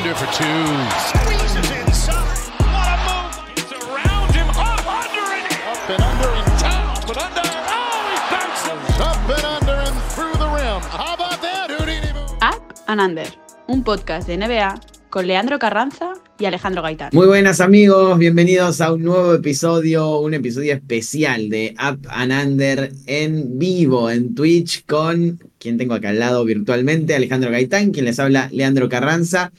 Under for two. Squeezes inside. What a move. It's around him. Up under and up and under and down, but under. Oh, he bounces. Up and under and through the rim. How about that, Houdini? Up and Under, un podcast de NBA con Leandro Carranza y Alejandro Gaitán. Muy buenas amigos, bienvenidos a un nuevo episodio, un episodio especial de Up and Under en vivo en Twitch con quien tengo acá al lado virtualmente, Alejandro Gaitán, quien les habla Leandro Carranza.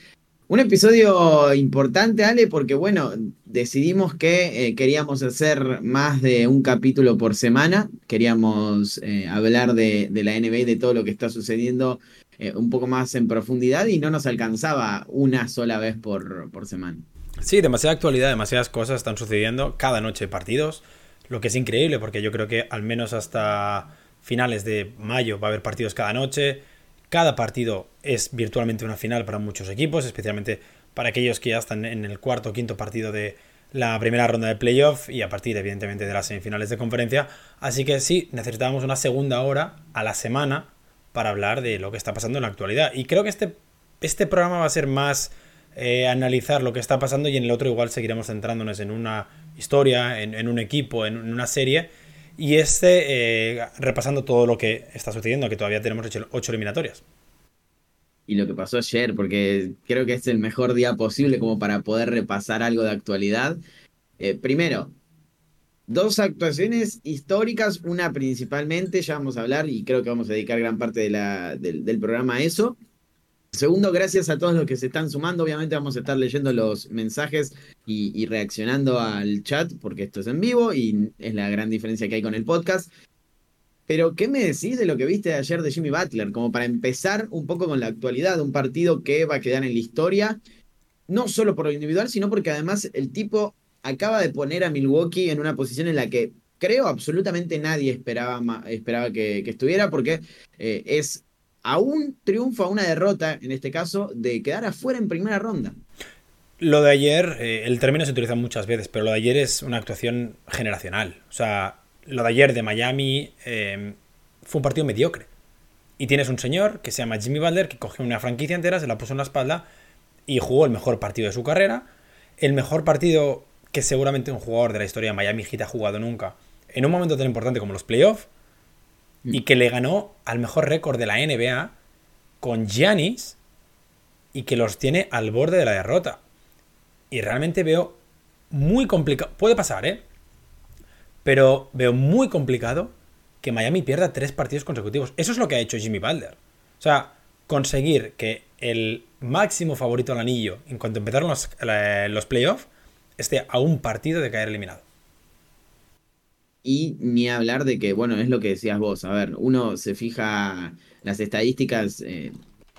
Un episodio importante, Ale, porque bueno, decidimos que eh, queríamos hacer más de un capítulo por semana, queríamos eh, hablar de, la NBA y de todo lo que está sucediendo eh, un poco más en profundidad y no nos alcanzaba una sola vez por, por semana. Sí, demasiada actualidad, demasiadas cosas están sucediendo cada noche partidos, lo que es increíble porque yo creo que al menos hasta finales de mayo va a haber partidos cada noche. Cada partido es virtualmente una final para muchos equipos, especialmente para aquellos que ya están en el cuarto o quinto partido de la primera ronda de playoff y a partir evidentemente de las semifinales de conferencia. Así que sí, necesitábamos una segunda hora a la semana para hablar de lo que está pasando en la actualidad. Y creo que este, este programa va a ser más eh, analizar lo que está pasando y en el otro igual seguiremos centrándonos en una historia, en, un equipo, en, una serie. Y este eh, repasando todo lo que está sucediendo, que todavía tenemos ocho, eliminatorias. Y lo que pasó ayer, porque creo que es el mejor día posible como para poder repasar algo de actualidad. Eh, primero, Dos actuaciones históricas, una principalmente, ya vamos a hablar y creo que vamos a dedicar gran parte de la, del, programa a eso. Segundo, gracias a todos los que se están sumando. Obviamente vamos a estar leyendo los mensajes y, reaccionando al chat, porque esto es en vivo y es la gran diferencia que hay con el podcast. Pero, ¿qué me decís de lo que viste ayer de Jimmy Butler? Como para empezar un poco con la actualidad, un partido que va a quedar en la historia, no solo por lo individual, sino porque además el tipo acaba de poner a Milwaukee en una posición en la que creo absolutamente nadie esperaba, esperaba que, estuviera, porque eh, es a un triunfo, a una derrota, en este caso, de quedar afuera en primera ronda. Lo de ayer, eh, el término se utiliza muchas veces, pero lo de ayer es una actuación generacional. O sea, lo de ayer de Miami eh, fue un partido mediocre. Y tienes un señor que se llama Jimmy Butler que cogió una franquicia entera, se la puso en la espalda y jugó el mejor partido de su carrera. El mejor partido que seguramente un jugador de la historia de Miami Heat ha jugado nunca en un momento tan importante como los playoffs y que le ganó al mejor récord de la NBA con Giannis y que los tiene al borde de la derrota. Y realmente veo muy complicado. Puede pasar, ¿eh? Pero veo muy complicado que Miami pierda tres partidos consecutivos. Eso es lo que ha hecho Jimmy Butler. O sea, conseguir que el máximo favorito al anillo, en cuanto empezaron los, los playoffs, esté a un partido de caer eliminado. Y ni hablar de que, bueno, es lo que decías vos, a ver, uno se fija las estadísticas, eh,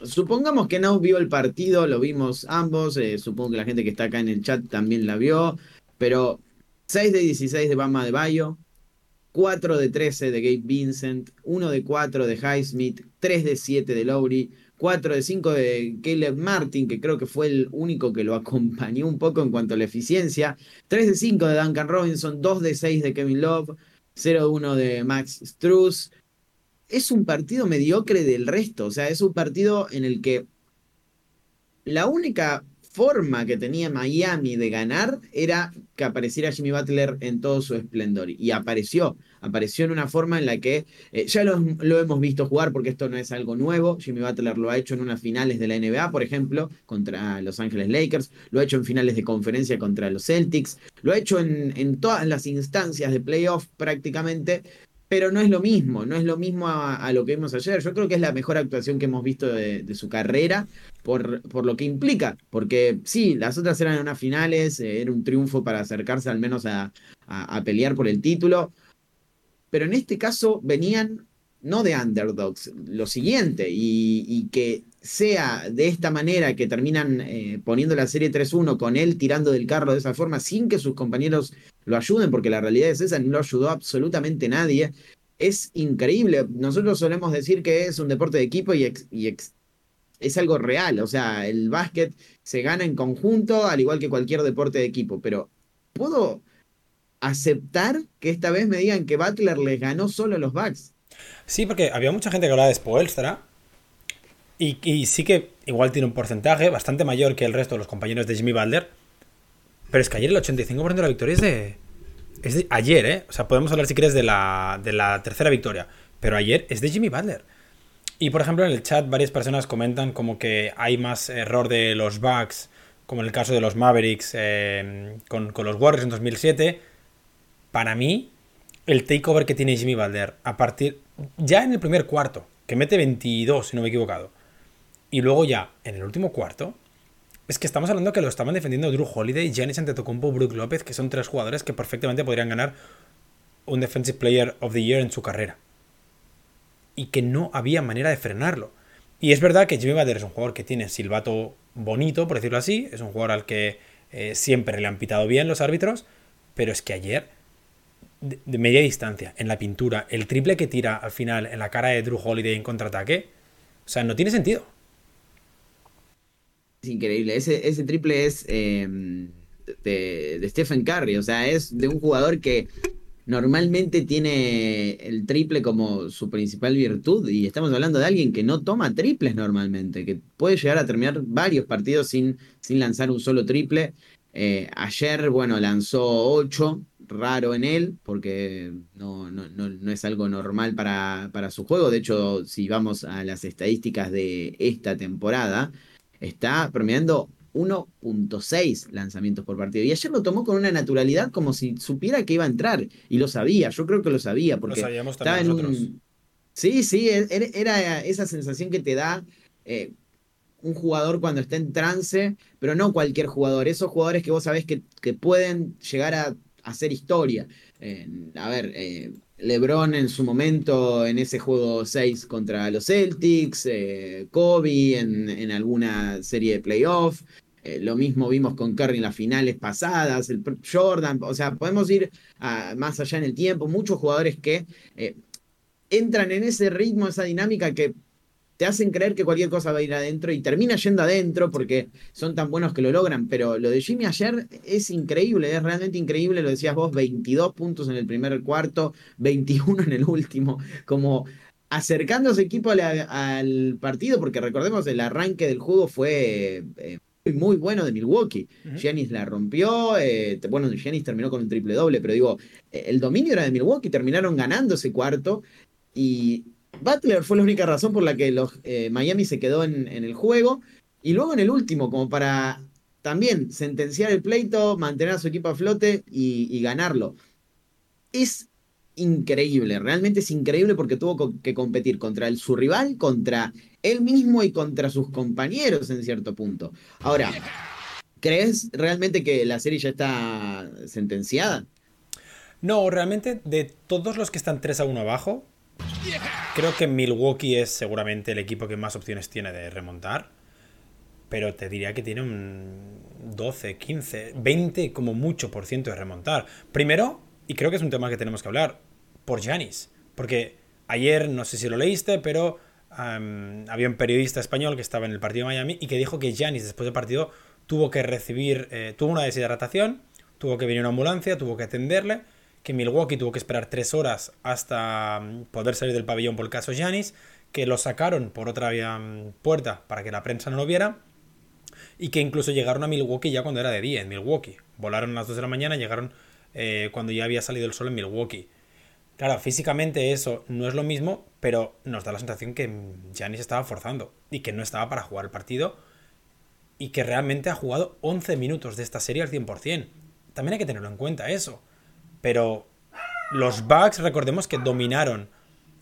supongamos que no vio el partido, lo vimos ambos, eh, supongo que la gente que está acá en el chat también la vio, pero 6 de 16 de Bama de Bayo, 4 de 13 de Gabe Vincent, 1 de 4 de Highsmith, 3 de 7 de Lowry, 4 de 5 de Caleb Martin, que creo que fue el único que lo acompañó un poco en cuanto a la eficiencia. 3 de 5 de Duncan Robinson, 2 de 6 de Kevin Love, 0 de 1 de Max Struz. Es un partido mediocre del resto, o sea, es un partido en el que la única forma que tenía Miami de ganar era que apareciera Jimmy Butler en todo su esplendor. Y apareció, apareció en una forma en la que eh, ya lo, hemos visto jugar porque esto no es algo nuevo. Jimmy Butler lo ha hecho en unas finales de la NBA, por ejemplo, contra Los Ángeles Lakers, lo ha hecho en finales de conferencia contra los Celtics, lo ha hecho en, en todas las instancias de playoff prácticamente pero no es lo mismo, no es lo mismo a, lo que vimos ayer. Yo creo que es la mejor actuación que hemos visto de, su carrera por, por, lo que implica, porque sí, las otras eran unas finales, eh, era un triunfo para acercarse al menos a, pelear por el título, pero en este caso venían no de underdogs, lo siguiente, y, que sea de esta manera que terminan eh, poniendo la serie 3-1 con él tirando del carro de esa forma sin que sus compañeros lo ayuden, porque la realidad es esa, no lo ayudó absolutamente nadie. Es increíble. Nosotros solemos decir que es un deporte de equipo y, es algo real. O sea, el básquet se gana en conjunto, al igual que cualquier deporte de equipo. Pero, ¿puedo aceptar que esta vez me digan que Butler les ganó solo los Bucks? Sí, porque había mucha gente que hablaba de Spoelstra. Y, sí que igual tiene un porcentaje bastante mayor que el resto de los compañeros de Jimmy Butler. Pero es que ayer el 85% de la victoria es de, es de ayer, ¿eh? O sea, podemos hablar si quieres de la, de la tercera victoria. Pero ayer es de Jimmy Butler. Y por ejemplo, en el chat varias personas comentan como que hay más error de los Bucks, como en el caso de los Mavericks eh, con, con, los Warriors en 2007. Para mí, el takeover que tiene Jimmy Butler a partir. ya en el primer cuarto, que mete 22, si no me he equivocado y luego ya, en el último cuarto, es que estamos hablando que lo estaban defendiendo Drew Holiday, Giannis Antetokounmpo, Brook López, que son tres jugadores que perfectamente podrían ganar un Defensive Player of the Year en su carrera. Y que no había manera de frenarlo. Y es verdad que Jimmy Butler es un jugador que tiene silbato bonito, por decirlo así. Es un jugador al que eh, siempre le han pitado bien los árbitros. Pero es que ayer, de, de, media distancia, en la pintura, el triple que tira al final en la cara de Drew Holiday en contraataque, o sea, no tiene sentido. Es increíble. Ese, ese triple es em, de, Stephen Curry. O sea, es de un jugador que normalmente tiene el triple como su principal virtud. Y estamos hablando de alguien que no toma triples normalmente, que puede llegar a terminar varios partidos sin, sin lanzar un solo triple. Eh, ayer, bueno, lanzó 8, raro en él, porque no, no, no, es algo normal para, para su juego. De hecho, si vamos a las estadísticas de esta temporada, está promediando 1.6 lanzamientos por partido. Y ayer lo tomó con una naturalidad como si supiera que iba a entrar. Y lo sabía, yo creo que lo sabía. Porque lo sabíamos también nosotros. Sí, sí, e-, era esa sensación que te da eh, un jugador cuando está en trance, pero no cualquier jugador. Esos jugadores que vos sabés que, que pueden llegar a hacer historia. a ver, eh, LeBron en su momento en ese juego 6 contra los Celtics, eh, Kobe en, alguna serie de playoff. Eh, lo mismo vimos con Curry en las finales pasadas, el Jordan, o sea, podemos ir más allá en el tiempo, muchos jugadores que entran en ese ritmo, esa dinámica que te hacen creer que cualquier cosa va a ir adentro y termina yendo adentro porque son tan buenos que lo logran. Pero lo de Jimmy ayer es increíble, es realmente increíble. Lo decías vos, 22 puntos en el primer cuarto, 21 en el último, como acercando a su equipo al, partido, porque recordemos, el arranque del juego fue eh, muy bueno de Milwaukee. Uh la rompió, eh, bueno, Jennings terminó con un triple doble, pero digo, el dominio era de Milwaukee, terminaron ganando ese cuarto y Butler fue la única razón por la que los, eh, Miami se quedó en, el juego. Y luego en el último, como para también sentenciar el pleito, mantener a su equipo a flote y, ganarlo. Es increíble, realmente es increíble porque tuvo que competir contra el, su rival, contra él mismo y contra sus compañeros en cierto punto. Ahora, ¿crees realmente que la serie ya está sentenciada? No, realmente de todos los que están 3 a 1 abajo, Creo que Milwaukee es seguramente el equipo que más opciones tiene de remontar. Pero te diría que tiene un 12, 15, 20 como mucho por ciento de remontar. Primero, y creo que es un tema que tenemos que hablar, por Janis. Porque ayer, no sé si lo leíste, pero había un periodista español que estaba en el partido de Miami y que dijo que Janis después del partido tuvo que recibir, eh, tuvo una deshidratación, tuvo que venir una ambulancia, tuvo que atenderle que Milwaukee tuvo que esperar tres horas hasta mm, poder salir del pabellón por el caso Giannis, que lo sacaron por otra mm, puerta para que la prensa no lo viera, y que incluso llegaron a Milwaukee ya cuando era de día, en Milwaukee. Volaron a las 2 de la mañana, llegaron eh, cuando ya había salido el sol en Milwaukee. Claro, físicamente eso no es lo mismo, pero nos da la sensación que Giannis estaba forzando y que no estaba para jugar el partido y que realmente ha jugado 11 minutos de esta serie al 100%. También hay que tenerlo en cuenta eso. Pero los Bucks, recordemos que dominaron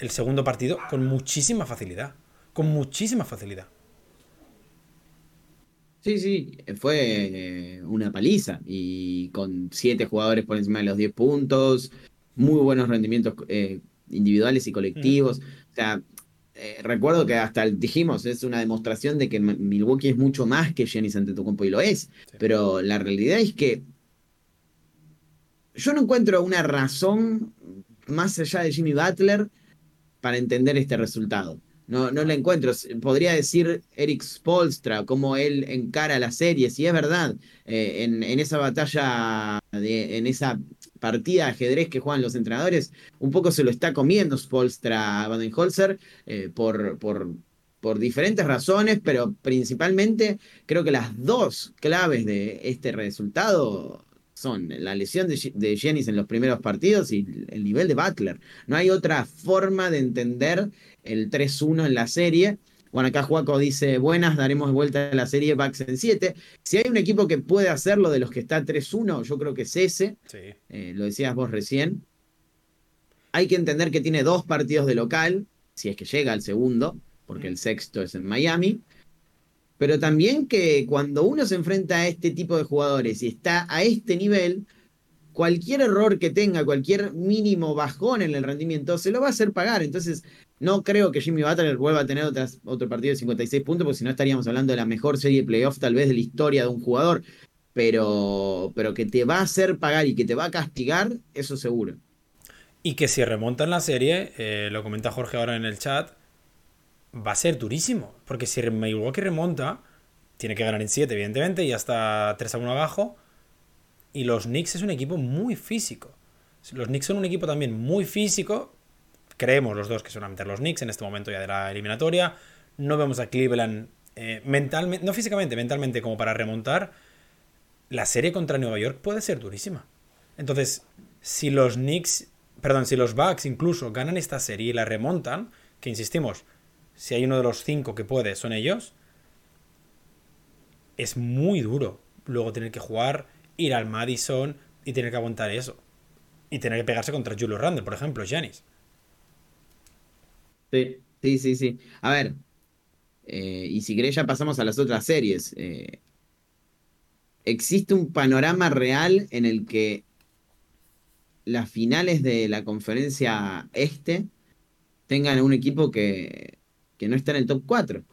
el segundo partido con muchísima facilidad. Con muchísima facilidad. Sí, sí, fue eh, una paliza y con siete jugadores por encima de los 10 puntos, muy buenos rendimientos eh, individuales y colectivos. O sea, eh, recuerdo que hasta dijimos, es una demostración de que Milwaukee es mucho más que Giannis Antetokounmpo y lo es, pero la realidad es que yo no encuentro una razón más allá de Jimmy Butler para entender este resultado. No, no la encuentro. Podría decir Eric Spolstra, cómo él encara la serie, si es verdad, eh, en, esa batalla, en esa partida de ajedrez que juegan los entrenadores, un poco se lo está comiendo Spolstra a Baden-Holzer eh, por, por por diferentes razones, pero principalmente creo que las dos claves de este resultado son la lesión de, de Jennings en los primeros partidos y el nivel de Butler. No hay otra forma de entender el 3-1 en la serie. Bueno, acá Juaco dice, buenas, daremos vuelta a la serie Bucks en 7. Si hay un equipo que puede hacerlo de los que está 3-1, yo creo que es ese. Eh, lo decías vos recién. Hay que entender que tiene dos partidos de local, si es que llega al segundo, porque el sexto es en Miami. Pero también que cuando uno se enfrenta a este tipo de jugadores y está a este nivel, cualquier error que tenga, cualquier mínimo bajón en el rendimiento, se lo va a hacer pagar. Entonces, no creo que Jimmy Butler vuelva a tener otro partido de 56 puntos, porque si no estaríamos hablando de la mejor serie de playoff tal vez de la historia de un jugador. Pero, pero que te va a hacer pagar y que te va a castigar, eso seguro. Y que si remonta en la serie, eh, lo comenta Jorge ahora en el chat, va a ser durísimo. Porque si Milwaukee remonta, tiene que ganar en 7, evidentemente, y hasta 3 a 1 abajo. Y los Knicks es un equipo muy físico. Los Knicks son un equipo también muy físico. Creemos los dos que son a meter los Knicks en este momento ya de la eliminatoria. No vemos a Cleveland eh, mentalmente, no físicamente, mentalmente como para remontar. La serie contra Nueva York puede ser durísima. Entonces, si los Knicks, perdón, si los Bucks incluso ganan esta serie y la remontan, que insistimos, si hay uno de los cinco que puede, son ellos, es muy duro luego tener que jugar ir al Madison y tener que aguantar eso. Y tener que pegarse contra Julio Randle, por ejemplo, Janis. Sí, sí, sí, sí. A ver, eh, y si querés ya pasamos a las otras series. Eh, existe un panorama real en el que las finales de la conferencia este tengan un equipo que, que no está en el top 4.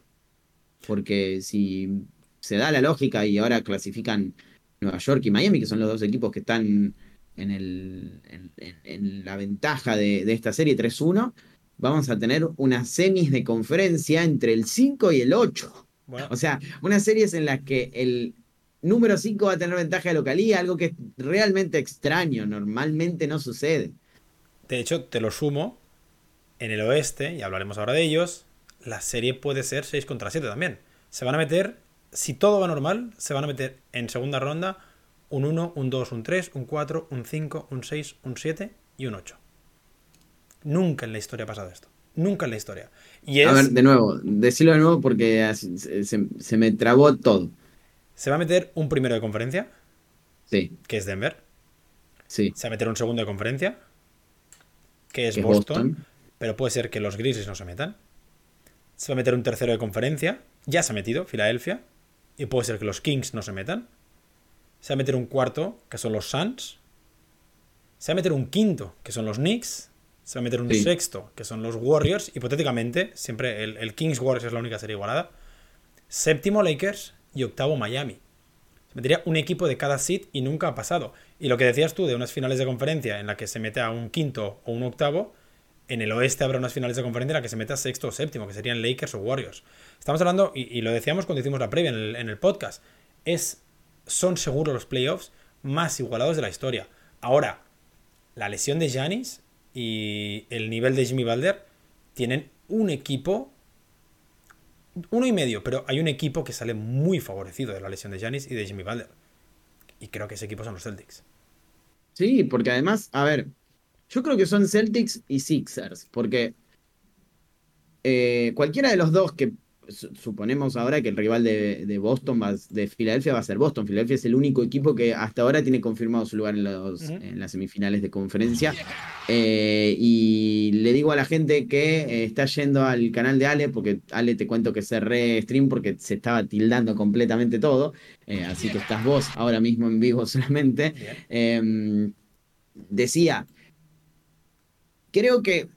Porque si se da la lógica y ahora clasifican Nueva York y Miami, que son los dos equipos que están en, el, en, la ventaja de, esta serie 3-1, vamos a tener unas semis de conferencia entre el 5 y el 8. O sea, unas series en las que el número 5 va a tener ventaja de localía, algo que es realmente extraño, normalmente no sucede. De hecho, te lo sumo, en el oeste, y hablaremos ahora de ellos, la serie puede ser 6 contra 7 también. Se van a meter si todo va normal, se van a meter en segunda ronda un 1, un 2, un 3, un 4, un 5, un 6, un 7 y un 8. Nunca en la historia ha pasado esto. Nunca en la historia. Y A ver, de nuevo, decirlo de nuevo porque se, me trabó todo. Se va a meter un primero de conferencia. Sí. Que es Denver. Sí. Se va a meter un segundo de conferencia. Que es, Boston, Pero puede ser que los Grizzlies no se metan. Se va a meter un tercero de conferencia. Ya se ha metido, Filadelfia y puede ser que los Kings no se metan. Se va a meter un cuarto, que son los Suns. Se va a meter un quinto, que son los Knicks. Se va a meter un sexto, que son los Warriors. Hipotéticamente, siempre el, Kings Warriors es la única serie igualada. Séptimo Lakers y octavo Miami. Se metería un equipo de cada seed y nunca ha pasado. Y lo que decías tú de unas finales de conferencia en la que se mete a un quinto o un octavo, en el oeste habrá unas finales de conferencia en la que se meta sexto o séptimo, que serían Lakers o Warriors. Estamos hablando, y, lo decíamos cuando hicimos la previa en el, podcast, es, son seguros los playoffs más igualados de la historia. Ahora, la lesión de Janis y el nivel de Jimmy Balder tienen un equipo, uno y medio, pero hay un equipo que sale muy favorecido de la lesión de Janis y de Jimmy Balder. Y creo que ese equipo son los Celtics. Sí, porque además, a ver, yo creo que son Celtics y Sixers, porque eh, cualquiera de los dos que suponemos ahora que el rival de, Boston, va, de Filadelfia, va a ser Boston. Filadelfia es el único equipo que hasta ahora tiene confirmado su lugar en, los, en las semifinales de conferencia. Eh, y le digo a la gente que eh, está yendo al canal de Ale, porque Ale te cuento que cerré stream porque se estaba tildando completamente todo. así que estás vos ahora mismo en vivo solamente. Em, decía creo que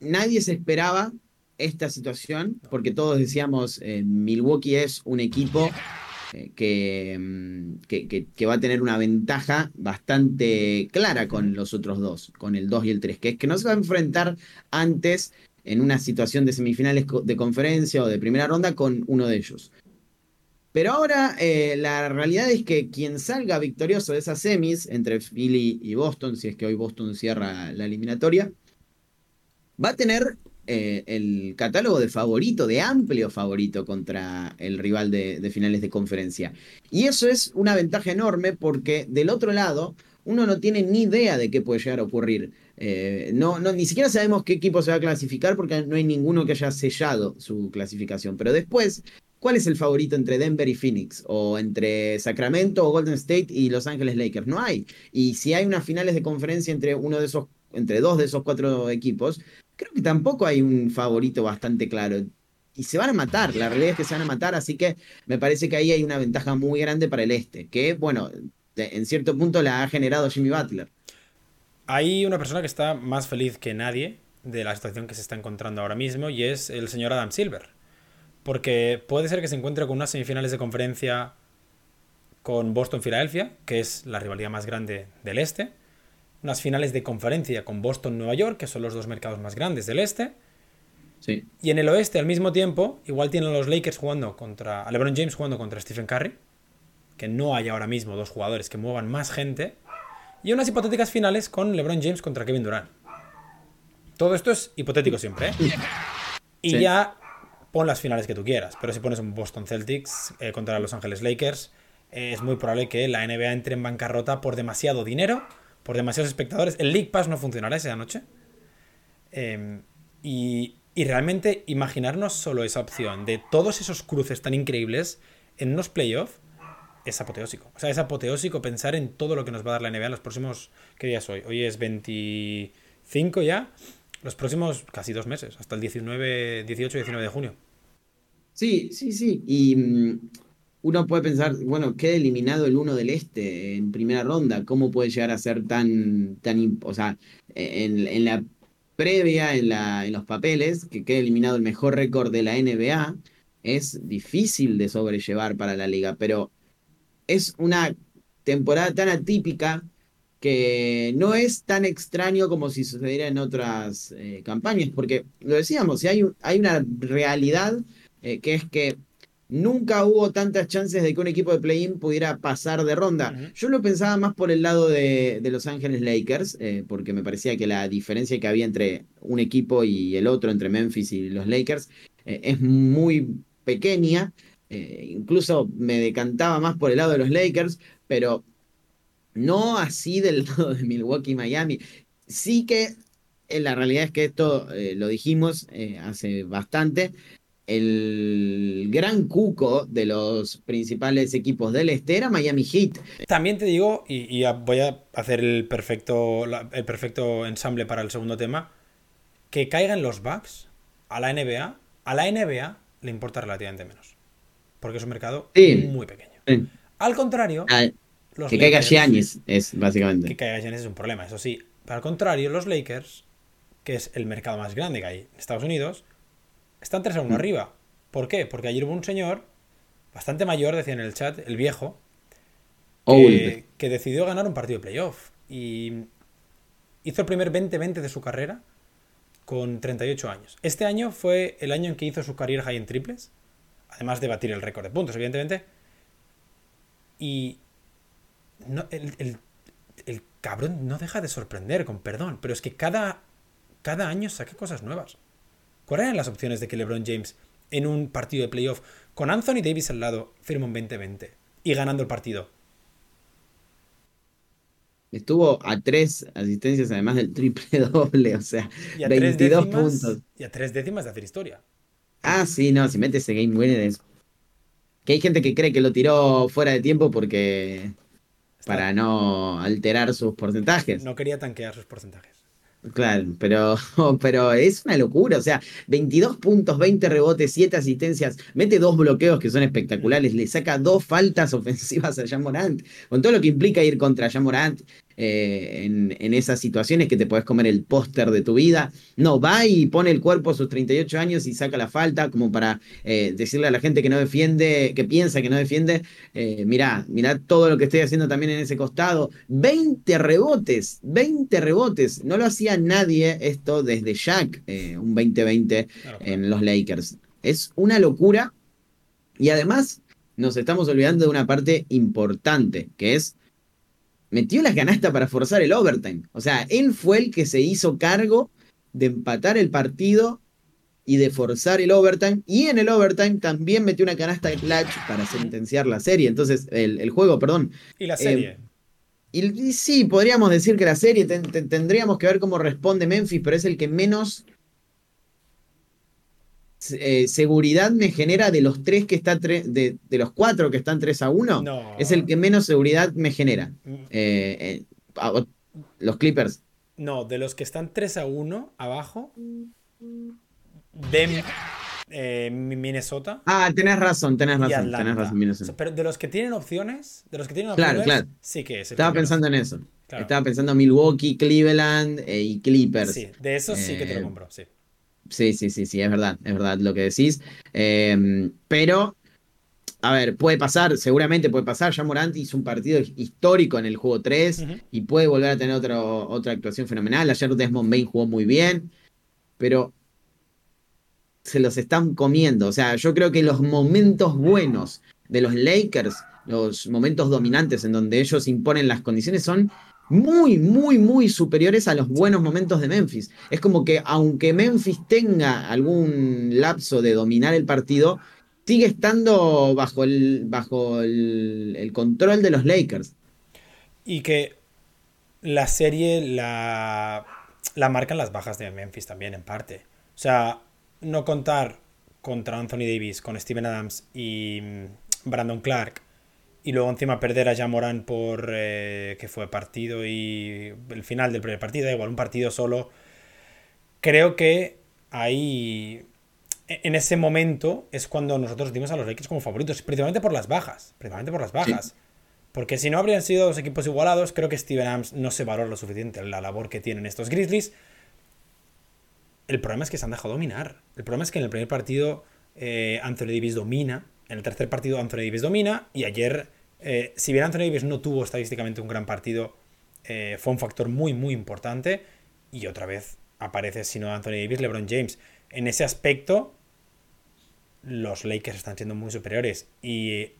nadie se esperaba esta situación, porque todos decíamos, eh, Milwaukee es un equipo eh, mm, que, que, va a tener una ventaja bastante clara con los otros dos, con el 2 y el 3, que es que no se va a enfrentar antes en una situación de semifinales de conferencia o de primera ronda con uno de ellos. Pero ahora eh, la realidad es que quien salga victorioso de esas semis entre Philly y Boston, si es que hoy Boston cierra la eliminatoria, va a tener eh, el catálogo de favorito, de amplio favorito contra el rival de, finales de conferencia. Y eso es una ventaja enorme porque del otro lado uno no tiene ni idea de qué puede llegar a ocurrir. Eh, no, no, ni siquiera sabemos qué equipo se va a clasificar porque no hay ninguno que haya sellado su clasificación. Pero después, ¿cuál es el favorito entre Denver y Phoenix? O entre Sacramento o Golden State y Los Ángeles Lakers. No hay. Y si hay unas finales de conferencia entre uno de esos, entre dos de esos cuatro equipos, creo que tampoco hay un favorito bastante claro. Y se van a matar, la realidad es que se van a matar, así que me parece que ahí hay una ventaja muy grande para el este, que bueno, en cierto punto la ha generado Jimmy Butler. Hay una persona que está más feliz que nadie de la situación que se está encontrando ahora mismo y es el señor Adam Silver. Porque puede ser que se encuentre con unas semifinales de conferencia con Boston-Filadelfia, que es la rivalidad más grande del este. Unas finales de conferencia con Boston-Nueva York, que son los dos mercados más grandes del este. Sí. Y en el oeste, al mismo tiempo, igual tienen los Lakers jugando contra. A LeBron James jugando contra Stephen Curry. Que no hay ahora mismo dos jugadores que muevan más gente y unas hipotéticas finales con LeBron James contra Kevin Durant. Todo esto es hipotético siempre, ¿eh? Y ya pon las finales que tú quieras, pero si pones un Boston Celtics eh, contra Los Ángeles Lakers, eh, es muy probable que la NBA entre en bancarrota por demasiado dinero, por demasiados espectadores. El League Pass no funcionará esa noche. Em, y, y realmente imaginarnos solo esa opción de todos esos cruces tan increíbles en unos playoffs es apoteósico. O sea, es apoteósico pensar en todo lo que nos va a dar la NBA en los próximos. ¿Qué día es hoy? Hoy es 25 ya. Los próximos casi dos meses, hasta el 19, 18 19 de junio. Sí, sí, sí. Y mm, uno puede pensar, bueno, queda eliminado el uno del este en primera ronda. ¿Cómo puede llegar a ser tan. tan o sea, en, la previa, en, la, en los papeles, que quede eliminado el mejor récord de la NBA, es difícil de sobrellevar para la liga. Pero es una temporada tan atípica que no es tan extraño como si sucediera en otras eh, campañas, porque lo decíamos, si hay, hay una realidad eh, que es que nunca hubo tantas chances de que un equipo de play-in pudiera pasar de ronda. Yo lo pensaba más por el lado de, Los Ángeles Lakers, eh, porque me parecía que la diferencia que había entre un equipo y el otro, entre Memphis y los Lakers, es muy pequeña. Eh, incluso me decantaba más por el lado de los Lakers, pero no así del lado de Milwaukee y Miami. Sí que eh, la realidad es que esto eh, lo dijimos hace bastante. El gran cuco de los principales equipos del este era Miami Heat. También te digo, y, voy a hacer el perfecto, el perfecto ensamble para el segundo tema, que caigan los Bucks a la NBA, a la NBA le importa relativamente menos porque es un mercado muy pequeño. Al contrario, ah, que caiga Giannis es básicamente. Que caiga Giannis es un problema, eso sí. Al contrario, los Lakers, que es el mercado más grande que hay en Estados Unidos, están 3 a 1 mm. arriba. ¿Por qué? Porque ayer hubo un señor bastante mayor, decía en el chat, el viejo, que, que decidió ganar un partido de playoff. Y hizo el primer 20-20 de su carrera con 38 años. Este año fue el año en que hizo su carrera high en triples además de batir el récord de puntos, evidentemente. Y el, cabrón no deja de sorprender, con perdón, pero es que cada, cada año saca cosas nuevas. ¿Cuáles eran las opciones de que LeBron James en un partido de playoff con Anthony Davis al lado firma un 20-20 y ganando el partido? Estuvo a tres asistencias además del triple doble, o sea, 22 puntos. Y a tres décimas de hacer historia. Ah, sí, no, si mete ese game winner es. Que hay gente que cree que lo tiró fuera de tiempo porque. para no alterar sus porcentajes. No quería tanquear sus porcentajes. Claro, pero, pero es una locura. O sea, 22 puntos, 20 rebotes, 7 asistencias. Mete dos bloqueos que son espectaculares. Le saca dos faltas ofensivas a Jean Morant. Con todo lo que implica ir contra Jean Morant. Eh, en, esas situaciones que te puedes comer el póster de tu vida. No, va y pone el cuerpo a sus 38 años y saca la falta como para eh, decirle a la gente que no defiende, que piensa que no defiende, eh, mirá, mirá todo lo que estoy haciendo también en ese costado. 20 rebotes, 20 rebotes. No lo hacía nadie esto desde Jack, un 20-20 en los Lakers. Es una locura y además nos estamos olvidando de una parte importante, que es metió la canasta para forzar el overtime. O sea, él fue el que se hizo cargo de empatar el partido y de forzar el overtime. Y en el overtime también metió una canasta de clutch para sentenciar la serie. Entonces, el, juego, perdón. Y la serie. Eh, y, sí, podríamos decir que la serie tendríamos que ver cómo responde Memphis, pero es el que menos eh, seguridad me genera de los tres que está de, de, los cuatro que están 3 a 1. Es el que menos seguridad me genera. Mm. Eh, los Clippers. No, de los que están 3 a 1 abajo. De eh, Minnesota. Ah, tenés razón, tenés razón, tenés razón, Minnesota. Pero de los que tienen opciones, de los que tienen opciones, claro, claro. sí que es. Estaba pensando en eso. Estaba pensando en Milwaukee, Cleveland eh, y Clippers. Sí, de esos sí que te lo eh, compro, sí. Sí, sí, sí, sí, es verdad, es verdad lo que decís. pero, a ver, puede pasar, seguramente puede pasar. Ya Morant hizo un partido histórico en el juego 3 y puede volver a tener otro, otra actuación fenomenal. Ayer Desmond Bain jugó muy bien, pero se los están comiendo. O sea, yo creo que los momentos buenos de los Lakers, los momentos dominantes en donde ellos imponen las condiciones, son muy, muy, muy superiores a los buenos momentos de Memphis. Es como que aunque Memphis tenga algún lapso de dominar el partido, sigue estando bajo el, bajo el, control de los Lakers. Y que la serie la, la marcan las bajas de Memphis también, en parte. O sea, no contar contra Anthony Davis, con Steven Adams y mm, Brandon Clark, y luego encima perder a Jamoran por eh, que fue partido y el final del primer partido, igual un partido solo, creo que ahí e-, en ese momento es cuando nosotros dimos a los Lakers como favoritos, principalmente por las bajas, principalmente por las bajas. Porque si no habrían sido dos equipos igualados, creo que Steven Adams no se valora lo suficiente la labor que tienen estos Grizzlies. El problema es que se han dejado dominar. El problema es que en el primer partido eh, Anthony Davis domina, en el tercer partido Anthony Davis domina y ayer, eh, si bien Anthony Davis no tuvo estadísticamente un gran partido, eh, fue un factor muy, muy importante y otra vez aparece, si no Anthony Davis, LeBron James. En ese aspecto, los Lakers están siendo muy superiores y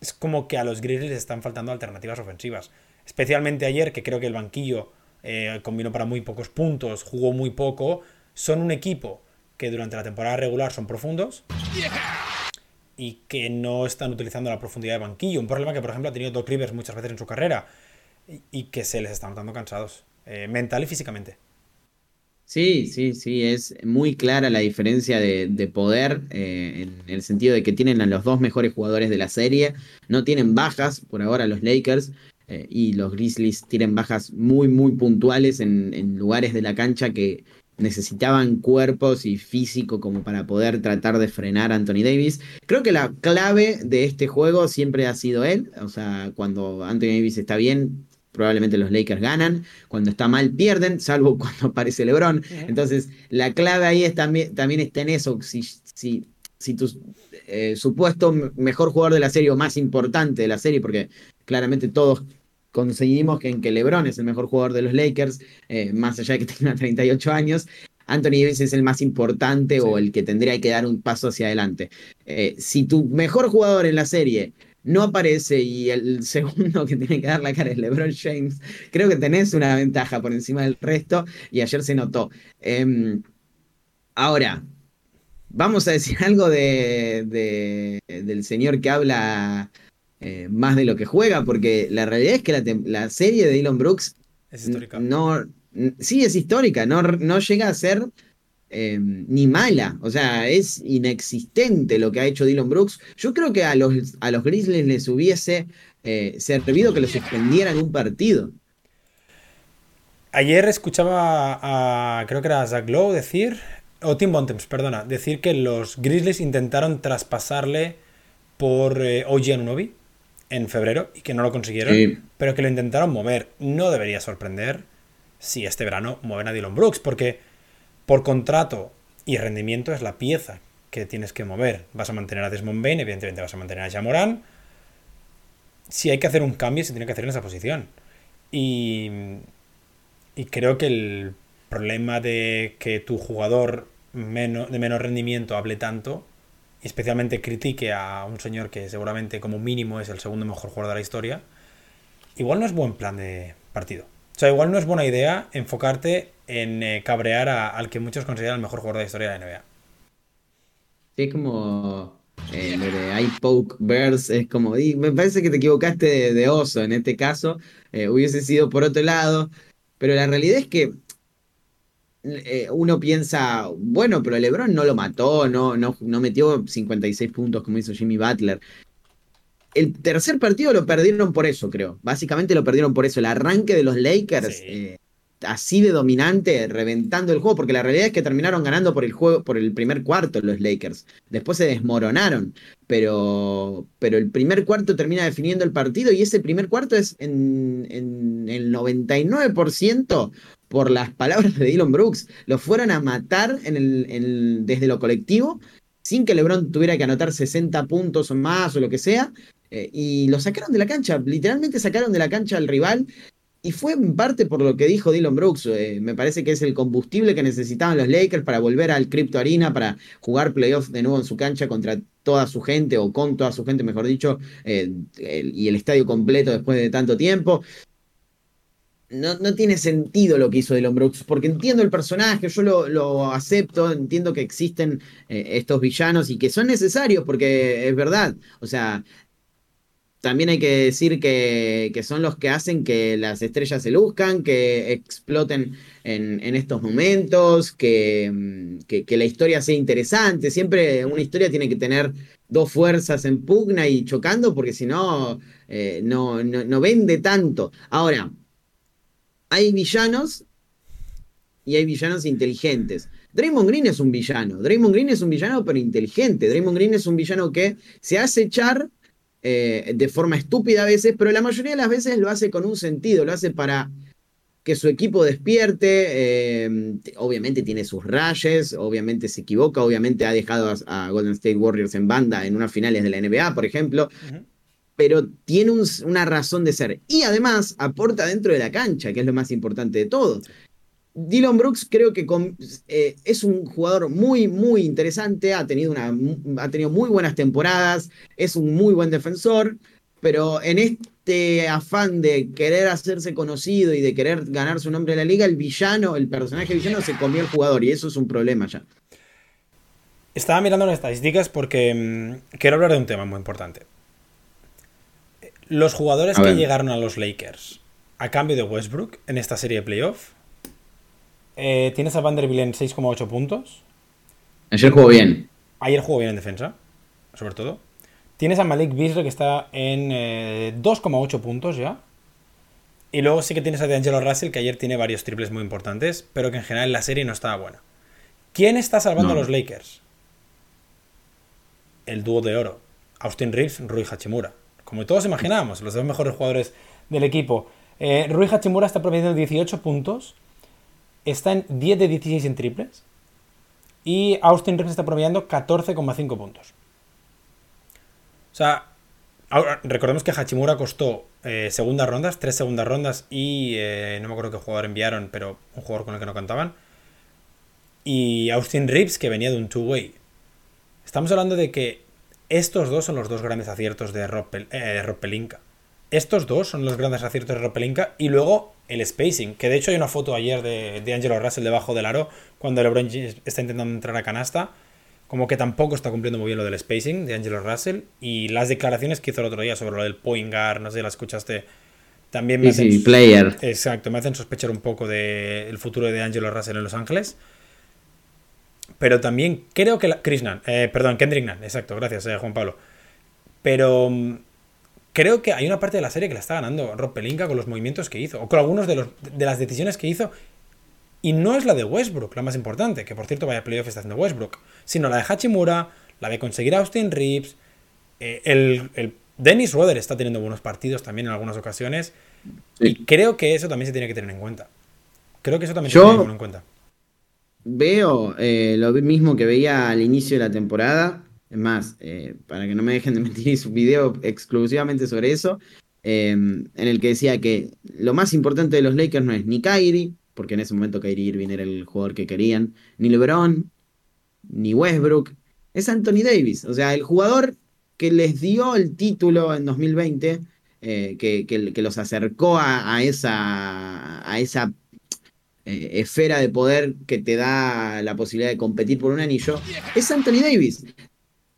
es como que a los Grizzlies les están faltando alternativas ofensivas. Especialmente ayer, que creo que el banquillo eh, combinó para muy pocos puntos, jugó muy poco, son un equipo que durante la temporada regular son profundos y que no están utilizando la profundidad de banquillo. Un problema que, por ejemplo, ha tenido Doc Rivers muchas veces en su carrera y que se les está notando cansados, eh, mental y físicamente. Sí, sí, sí, es muy clara la diferencia de, poder eh, en el sentido de que tienen a los dos mejores jugadores de la serie, no tienen bajas por ahora los Lakers, eh, y los Grizzlies tienen bajas muy, muy puntuales en, lugares de la cancha que necesitaban cuerpos y físico como para poder tratar de frenar a Anthony Davis. Creo que la clave de este juego siempre ha sido él. O sea, cuando Anthony Davis está bien, probablemente los Lakers ganan. Cuando está mal, pierden, salvo cuando aparece LeBron. Entonces, la clave ahí es también, también está en eso. Si, si, si tu eh, supuesto mejor jugador de la serie o más importante de la serie, porque claramente todos conseguimos que en que LeBron es el mejor jugador de los Lakers, eh, más allá de que tenga 38 años, Anthony Davis es el más importante o el que tendría que dar un paso hacia adelante. Eh, si tu mejor jugador en la serie no aparece y el segundo que tiene que dar la cara es LeBron James, creo que tenés una ventaja por encima del resto y ayer se notó. Em, ahora, vamos a decir algo de, del señor que habla eh, más de lo que juega, porque la realidad es que la, serie de Dylan Brooks es histórica. No, sí, es histórica, no, no llega a ser em, ni mala, o sea, es inexistente lo que ha hecho Dylan Brooks. Yo creo que a los, a los Grizzlies les hubiese eh, servido que lo suspendieran un partido. Ayer escuchaba a, creo que era Zach Lowe decir, o Tim Bontemps, perdona, decir que los Grizzlies intentaron traspasarle por eh, OG Anunobi en febrero y que no lo consiguieron, pero que lo intentaron mover. No debería sorprender si este verano mueven a Dylan Brooks, porque por contrato y rendimiento es la pieza que tienes que mover. Vas a mantener a Desmond Bain, evidentemente vas a mantener a Jamoran. Si hay que hacer un cambio, se tiene que hacer en esa posición. Y, y creo que el problema de que tu jugador de menor rendimiento hable tanto especialmente critique a un señor que seguramente como mínimo es el segundo mejor jugador de la historia, igual no es buen plan de partido. O sea, igual no es buena idea enfocarte en eh, cabrear al que muchos consideran el mejor jugador de la historia de la NBA. Sí, como eh, lo de Verse, es como, me parece que te equivocaste de, oso en este caso, eh, hubiese sido por otro lado, pero la realidad es que eh, uno piensa, bueno, pero LeBron no lo mató, no, no, no metió 56 puntos como hizo Jimmy Butler. El tercer partido lo perdieron por eso, creo. Básicamente lo perdieron por eso. El arranque de los Lakers, así de dominante, reventando el juego, porque la realidad es que terminaron ganando por el juego, por el primer cuarto los Lakers. Después se desmoronaron, pero, pero el primer cuarto termina definiendo el partido y ese primer cuarto es en, en el 99% por las palabras de Dylan Brooks. Lo fueron a matar en el, desde lo colectivo sin que LeBron tuviera que anotar 60 puntos o más o lo que sea. Eh, y lo sacaron de la cancha, literalmente sacaron de la cancha al rival y fue en parte por lo que dijo Dylan Brooks. Eh, me parece que es el combustible que necesitaban los Lakers para volver al Crypto Arena, para jugar playoffs de nuevo en su cancha contra toda su gente, o con toda su gente, mejor dicho, eh, y el estadio completo después de tanto tiempo. No, no, tiene sentido lo que hizo Dylan Brooks, porque entiendo el personaje, yo lo, acepto, entiendo que existen eh, estos villanos y que son necesarios, porque es verdad. O sea, también hay que decir que, son los que hacen que las estrellas se luzcan, que exploten en, estos momentos, mm, que, que, la historia sea interesante. Siempre una historia tiene que tener dos fuerzas en pugna y chocando, porque si no, eh, no, no, vende tanto. Ahora, hay villanos y hay villanos inteligentes. Draymond Green es un villano. Draymond Green es un villano, pero inteligente. Draymond Green es un villano que se hace echar eh, de forma estúpida a veces, pero la mayoría de las veces lo hace con un sentido, lo hace para que su equipo despierte, eh, obviamente tiene sus rayes, obviamente se equivoca, obviamente ha dejado a, Golden State Warriors en banda en unas finales de la NBA, por ejemplo, pero tiene una razón de ser. Y además aporta dentro de la cancha, que es lo más importante de todo. Dylan Brooks creo que eh, es un jugador muy, muy interesante, ha tenido, una, ha tenido muy buenas temporadas, es un muy buen defensor, pero en este afán de querer hacerse conocido y de querer ganar su nombre en la liga, el villano, el personaje villano se comió el jugador y eso es un problema ya. Estaba mirando las estadísticas porque mm, quiero hablar de un tema muy importante. Los jugadores que llegaron a los Lakers a cambio de Westbrook en esta serie de playoff eh, tienes a Vanderbilt en 6,8 puntos. Ayer jugó bien. Ayer jugó bien en defensa, sobre todo. Tienes a Malik Beasley que está en 2,8 eh, puntos ya. Y luego sí que tienes a D'Angelo Russell que ayer tiene varios triples muy importantes, pero que en general la serie no estaba buena. ¿Quién está salvando a los Lakers? El dúo de oro. Austin Reeves, Rui Hachimura. Como todos imaginábamos, los dos mejores jugadores del equipo. Eh, Rui Hachimura está promediando 18 puntos está en 10 de 16 en triples. Y Austin Reeves está promediando 14,5 puntos. O sea, recordemos que Hachimura costó eh, segundas rondas, tres segundas rondas y eh, no me acuerdo qué jugador enviaron, pero un jugador con el que no cantaban. Y Austin Reeves, que venía de un two-way. Estamos hablando de que estos dos son los dos grandes aciertos de Rob, eh, Pelinka. Estos dos son los grandes aciertos de Rob Pelinka. Y luego el spacing, que de hecho hay una foto ayer de, de Angelo Russell debajo del aro cuando LeBron está intentando entrar a canasta, como que tampoco está cumpliendo muy bien lo del spacing de Angelo Russell y las declaraciones que hizo el otro día sobre lo del point guard, no sé si la escuchaste, también me hacen, player. Exacto, me hacen sospechar un poco del futuro de Angelo Russell en Los Ángeles. Pero también creo que la, Krishnan, eh, perdón, Kendrick Nunn, exacto, gracias eh, Juan Pablo. Pero mm, creo que hay una parte de la serie que la está ganando Rob Pelinka con los movimientos que hizo, o con algunos de, los, de las decisiones que hizo. Y no es la de Westbrook, la más importante, que por cierto vaya playoff está haciendo Westbrook, sino la de Hachimura, la de conseguir a Austin Reeves, eh, el, Dennis Roder está teniendo buenos partidos también en algunas ocasiones. Y creo que eso también se tiene que tener en cuenta. Creo que eso también se tiene que tener en cuenta. Veo eh, lo mismo que veía al inicio de la temporada. Es más, eh, para que no me dejen de mentir, hice un video exclusivamente sobre eso, em, en el que decía que lo más importante de los Lakers no es ni Kyrie, porque en ese momento Kyrie Irving era el jugador que querían, ni LeBron, ni Westbrook, es Anthony Davis. O sea, el jugador que les dio el título en 2020 eh, que, que, los acercó a, esa, a esa eh, esfera de poder que te da la posibilidad de competir por un anillo, es Anthony Davis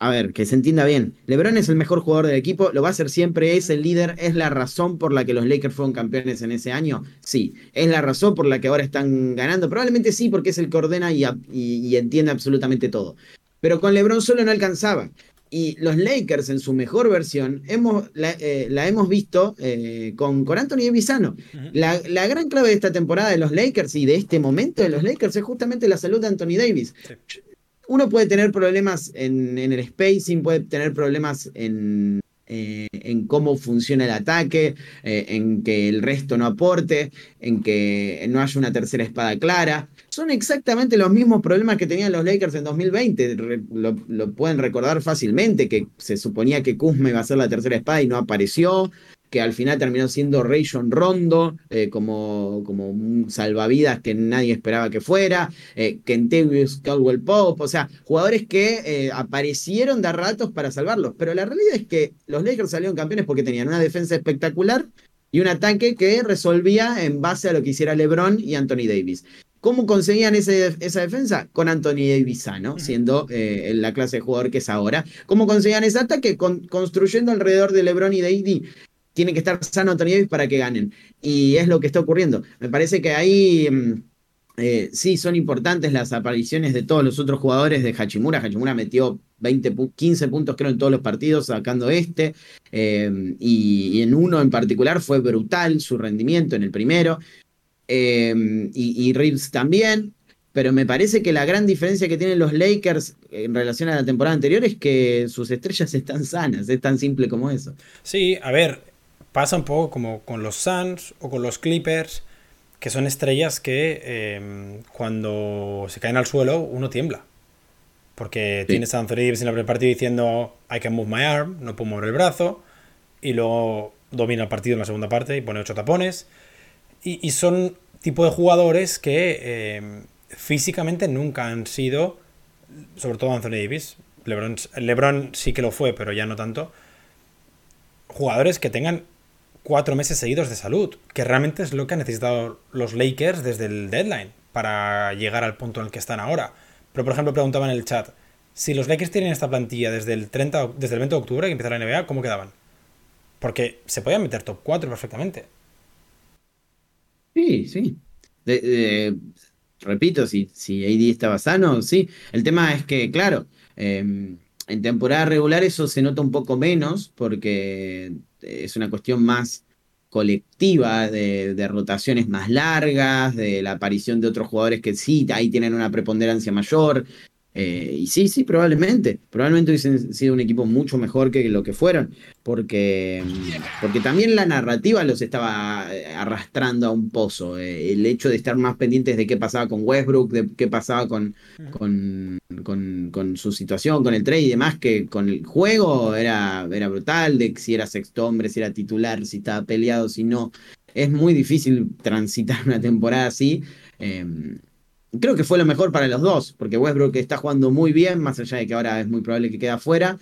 a ver, que se entienda bien. LeBron es el mejor jugador del equipo, lo va a ser siempre, es el líder, es la razón por la que los Lakers fueron campeones en ese año. Sí, es la razón por la que ahora están ganando. Probablemente sí, porque es el que ordena y, entiende absolutamente todo. Pero con LeBron solo no alcanzaba. Y los Lakers en su mejor versión hemos, la, eh, hemos visto eh, con, con Anthony Davisano. la, gran clave de esta temporada de los Lakers y de este momento de los Lakers es justamente la salud de Anthony Davis uno puede tener problemas en, el spacing, puede tener problemas en, eh, en cómo funciona el ataque, eh, en que el resto no aporte, en que no haya una tercera espada clara. Son exactamente los mismos problemas que tenían los Lakers en 2020. lo, lo, pueden recordar fácilmente, que se suponía que Kuzma iba a ser la tercera espada y no apareció que al final terminó siendo Rayon Rondo, eh, como, como un salvavidas que nadie esperaba que fuera, eh, Caldwell Pope, o sea, jugadores que eh, aparecieron de ratos para salvarlos, pero la realidad es que los Lakers salieron campeones porque tenían una defensa espectacular y un ataque que resolvía en base a lo que hiciera LeBron y Anthony Davis. ¿Cómo conseguían ese, esa defensa? Con Anthony Davis ¿no? siendo eh, la clase de jugador que es ahora. ¿Cómo conseguían ese ataque? construyendo alrededor de LeBron y Davis tiene que estar sano Anthony Davis para que ganen. Y es lo que está ocurriendo. Me parece que ahí mm, eh, sí son importantes las apariciones de todos los otros jugadores de Hachimura. Hachimura metió 20, 15 puntos creo en todos los partidos sacando este. Eh, y, en uno en particular fue brutal su rendimiento en el primero. Eh, y, y Reeves también pero me parece que la gran diferencia que tienen los Lakers en relación a la temporada anterior es que sus estrellas están sanas, es tan simple como eso. Sí, a ver, pasa un poco como con los Suns o con los Clippers, que son estrellas que em, cuando se caen al suelo uno tiembla. Porque tienes a Anthony Davis en el primer partido diciendo I can move my arm, no puedo mover el brazo, y luego domina el partido en la segunda parte y pone ocho tapones. Y, son tipo de jugadores que em, físicamente nunca han sido, sobre todo Anthony Davis, LeBron, LeBron sí que lo fue, pero ya no tanto, jugadores que tengan cuatro meses seguidos de salud, que realmente es lo que han necesitado los Lakers desde el deadline para llegar al punto en el que están ahora. Pero, por ejemplo, preguntaba en el chat, si los Lakers tienen esta plantilla desde el, 30, desde el 20 de octubre que empieza la NBA, ¿cómo quedaban? Porque se podían meter top 4 perfectamente. Sí, sí. repito, si, si AD estaba sano, sí. El tema es que, claro, em, en temporada regular eso se nota un poco menos porque es una cuestión más colectiva, de, rotaciones más largas, de la aparición de otros jugadores que sí, ahí tienen una preponderancia mayor. Eh, y sí, sí, probablemente. Probablemente hubiesen sido un equipo mucho mejor que lo que fueron. Porque, porque también la narrativa los estaba eh, arrastrando a un pozo. Eh, el hecho de estar más pendientes de qué pasaba con Westbrook, de qué pasaba con, con, con, su situación, con el trade y demás, que con el juego era, era brutal, de si era sexto hombre, si era titular, si estaba peleado, si no. Es muy difícil transitar una temporada así. Em, creo que fue lo mejor para los dos, porque Westbrook está jugando muy bien, más allá de que ahora es muy probable que quede afuera,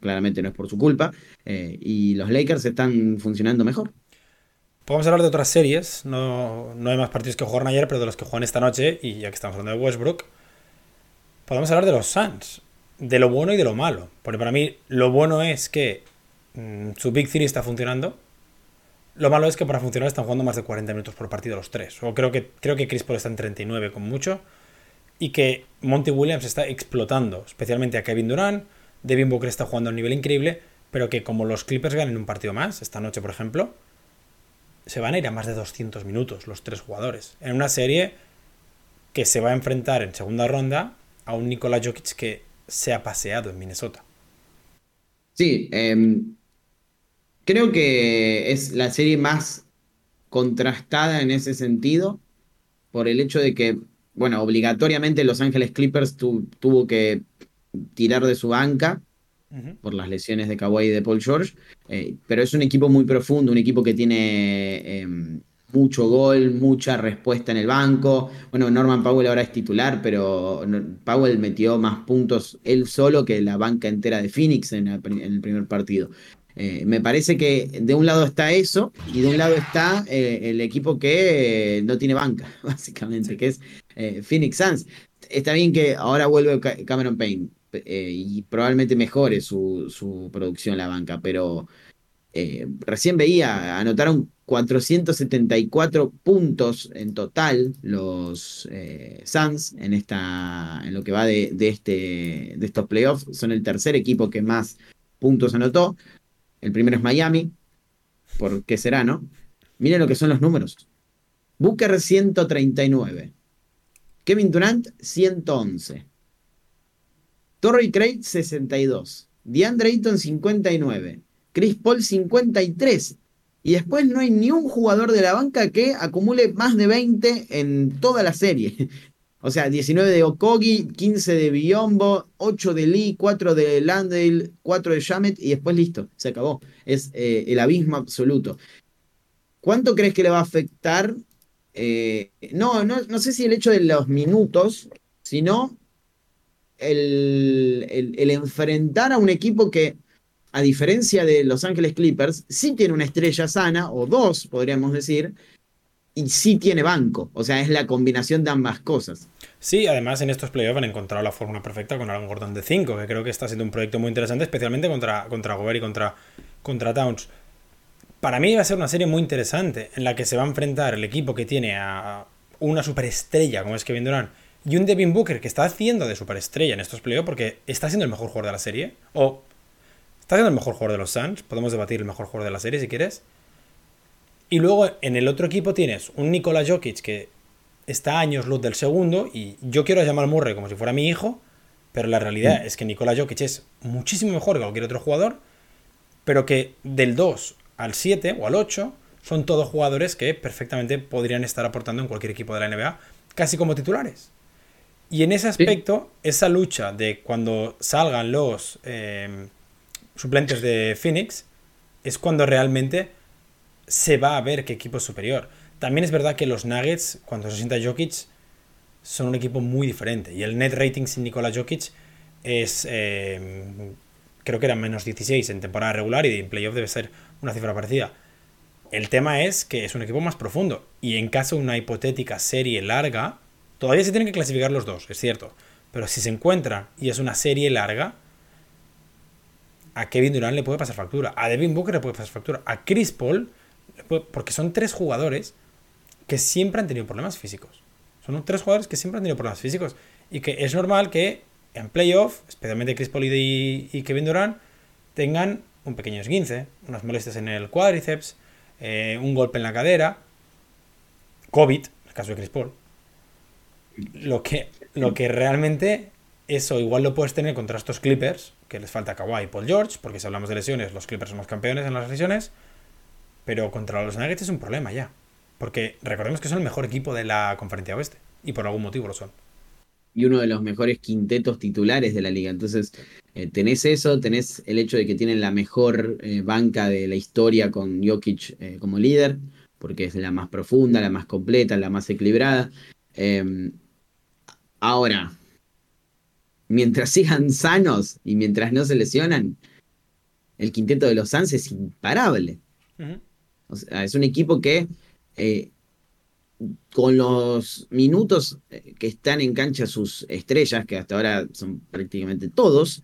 claramente no es por su culpa, eh, y los Lakers están funcionando mejor. Podemos hablar de otras series, no, no hay más partidos que jugaron ayer, pero de los que juegan esta noche, y ya que estamos hablando de Westbrook, podemos hablar de los Suns, de lo bueno y de lo malo, porque para mí lo bueno es que mm, su Big Three está funcionando, lo malo es que para funcionar están jugando más de 40 minutos por partido los tres. O creo que, creo que Chris Paul está en 39 con mucho. Y que Monty Williams está explotando, especialmente a Kevin Durant. Devin Booker está jugando a un nivel increíble. Pero que como los Clippers ganen un partido más, esta noche por ejemplo, se van a ir a más de 200 minutos los tres jugadores. En una serie que se va a enfrentar en segunda ronda a un Nikola Jokic que se ha paseado en Minnesota. Sí, eh, Creo que es la serie más contrastada en ese sentido, por el hecho de que, bueno, obligatoriamente Los Ángeles Clippers tuvo que tirar de su banca por las lesiones de Kawhi y de Paul George, eh, pero es un equipo muy profundo, un equipo que tiene em, mucho gol, mucha respuesta en el banco. Bueno, Norman Powell ahora es titular, pero Powell metió más puntos él solo que la banca entera de Phoenix en el primer partido. Eh, me parece que de un lado está eso y de un lado está eh, el equipo que no tiene banca, básicamente, que es Phoenix Suns. Está bien que ahora vuelve Cameron Payne y probablemente mejore su, su producción la banca, pero recién veía, anotaron 474 puntos en total los eh, Suns en, esta, en lo que va de, este, de estos playoffs. Son el tercer equipo que más puntos anotó. El primero es Miami. ¿Por qué será, no? Miren lo que son los números. Booker 139. Kevin Durant 111. Torrey Craig 62. DeAndre Ayton 59. Chris Paul 53 y después no hay ni un jugador de la banca que acumule más de 20 en toda la serie. O sea, 19 de Okogi, 15 de Biombo, 8 de Lee, 4 de Landale, 4 de Shamet y después listo, se acabó. Es eh, el abismo absoluto. ¿Cuánto crees que le va a afectar? Eh, no, no, no, sé si el hecho de los minutos, sino el, el enfrentar a un equipo que a diferencia de Los Ángeles Clippers, sí tiene una estrella sana, o dos, podríamos decir, y sí tiene banco. O sea, es la combinación de ambas cosas. Sí, además en estos playoffs han encontrado la fórmula perfecta con Aaron Gordon de 5, que creo que está siendo un proyecto muy interesante, especialmente contra, contra Gobert y contra, contra Towns. Para mí va a ser una serie muy interesante en la que se va a enfrentar el equipo que tiene a una superestrella como es Kevin Durant y un Devin Booker que está haciendo de superestrella en estos playoffs porque está siendo el mejor jugador de la serie o Está siendo el mejor jugador de los Suns. Podemos debatir el mejor jugador de la serie si quieres. Y luego en el otro equipo tienes un Nikola Jokic que está a años luz del segundo. Y yo quiero llamar Murray como si fuera mi hijo. Pero la realidad mm. es que Nikola Jokic es muchísimo mejor que cualquier otro jugador. Pero que del 2 al 7 o al 8 son todos jugadores que perfectamente podrían estar aportando en cualquier equipo de la NBA, casi como titulares. Y en ese aspecto, esa lucha de cuando salgan los. Eh, suplentes de Phoenix, es cuando realmente se va a ver qué equipo es superior. También es verdad que los Nuggets, cuando se sienta Jokic, son un equipo muy diferente. Y el net rating sin Nikola Jokic es. Eh, creo que era menos 16 en temporada regular y en playoff debe ser una cifra parecida. El tema es que es un equipo más profundo. Y en caso de una hipotética serie larga, todavía se tienen que clasificar los dos, es cierto. Pero si se encuentran y es una serie larga, a Kevin Durant le puede pasar factura, a Devin Booker le puede pasar factura, a Chris Paul, porque son tres jugadores que siempre han tenido problemas físicos. Son tres jugadores que siempre han tenido problemas físicos. Y que es normal que en playoff, especialmente Chris Paul y, Kevin Durant, tengan un pequeño esguince, unas molestias en el cuádriceps, eh, un golpe en la cadera, COVID, en el caso de Chris Paul. Lo que, lo que realmente eso igual lo puedes tener contra estos Clippers, que les falta Kawhi y Paul George, porque si hablamos de lesiones, los Clippers somos campeones en las lesiones, pero contra los Nuggets es un problema ya. Porque recordemos que son el mejor equipo de la conferencia oeste, y por algún motivo lo son. Y uno de los mejores quintetos titulares de la liga. Entonces, eh, tenés eso, tenés el hecho de que tienen la mejor eh, banca de la historia con Jokic eh, como líder, porque es la más profunda, la más completa, la más equilibrada. Em, ahora, mientras sigan sanos y mientras no se lesionan, el quinteto de los Suns es imparable. Es un equipo que eh, con los minutos eh, que están en cancha sus estrellas, que hasta ahora son prácticamente todos,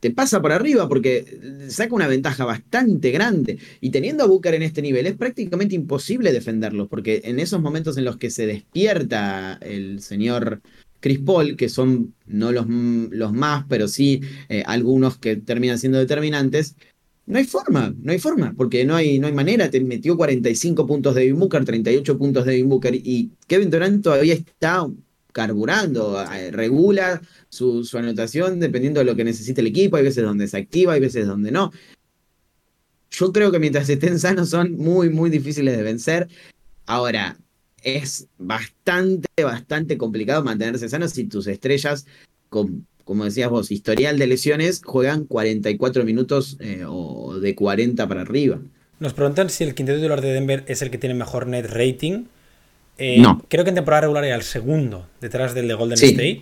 te pasa por arriba porque saca una ventaja bastante grande. Y teniendo a Booker en este nivel, es prácticamente imposible defenderlos, porque en esos momentos en los que se despierta el señor Chris Paul, que son no los, los más, pero sí eh, algunos que terminan siendo determinantes, no hay forma, no hay forma, porque no hay, no hay manera. Te metió 45 puntos de Booker, 38 puntos de Booker, y Kevin Durant todavía está carburando, eh, regula su, su, anotación dependiendo de lo que necesite el equipo, hay veces donde se activa, hay veces donde no. Yo creo que mientras estén sanos son muy, muy difíciles de vencer. Ahora, es bastante, bastante complicado mantenerse sano si tus estrellas, con, como decías vos, historial de lesiones, juegan 44 minutos eh, o de 40 para arriba. Nos preguntan si el quinteto titular de Denver es el que tiene mejor net rating. Eh, no. Creo que en temporada regular era el segundo, detrás del de Golden State.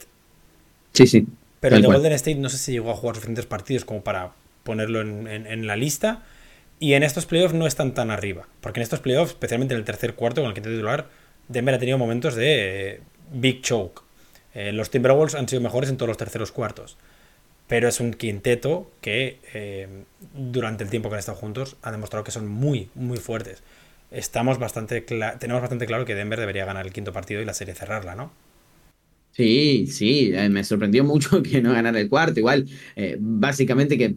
Sí, sí. Pero el de Golden State no sé si llegó a jugar suficientes partidos como para ponerlo en, la lista. Y en estos playoffs no están tan arriba. Porque en estos playoffs, especialmente en el tercer cuarto con el quinto titular, Denver ha tenido momentos de eh, big choke. Eh, los Timberwolves han sido mejores en todos los terceros cuartos. Pero es un quinteto que eh, durante el tiempo que han estado juntos ha demostrado que son muy, muy fuertes. Estamos bastante tenemos bastante claro que Denver debería ganar el quinto partido y la serie cerrarla, ¿no? Sí, sí, eh, me sorprendió mucho que no ganara el cuarto. Igual, básicamente que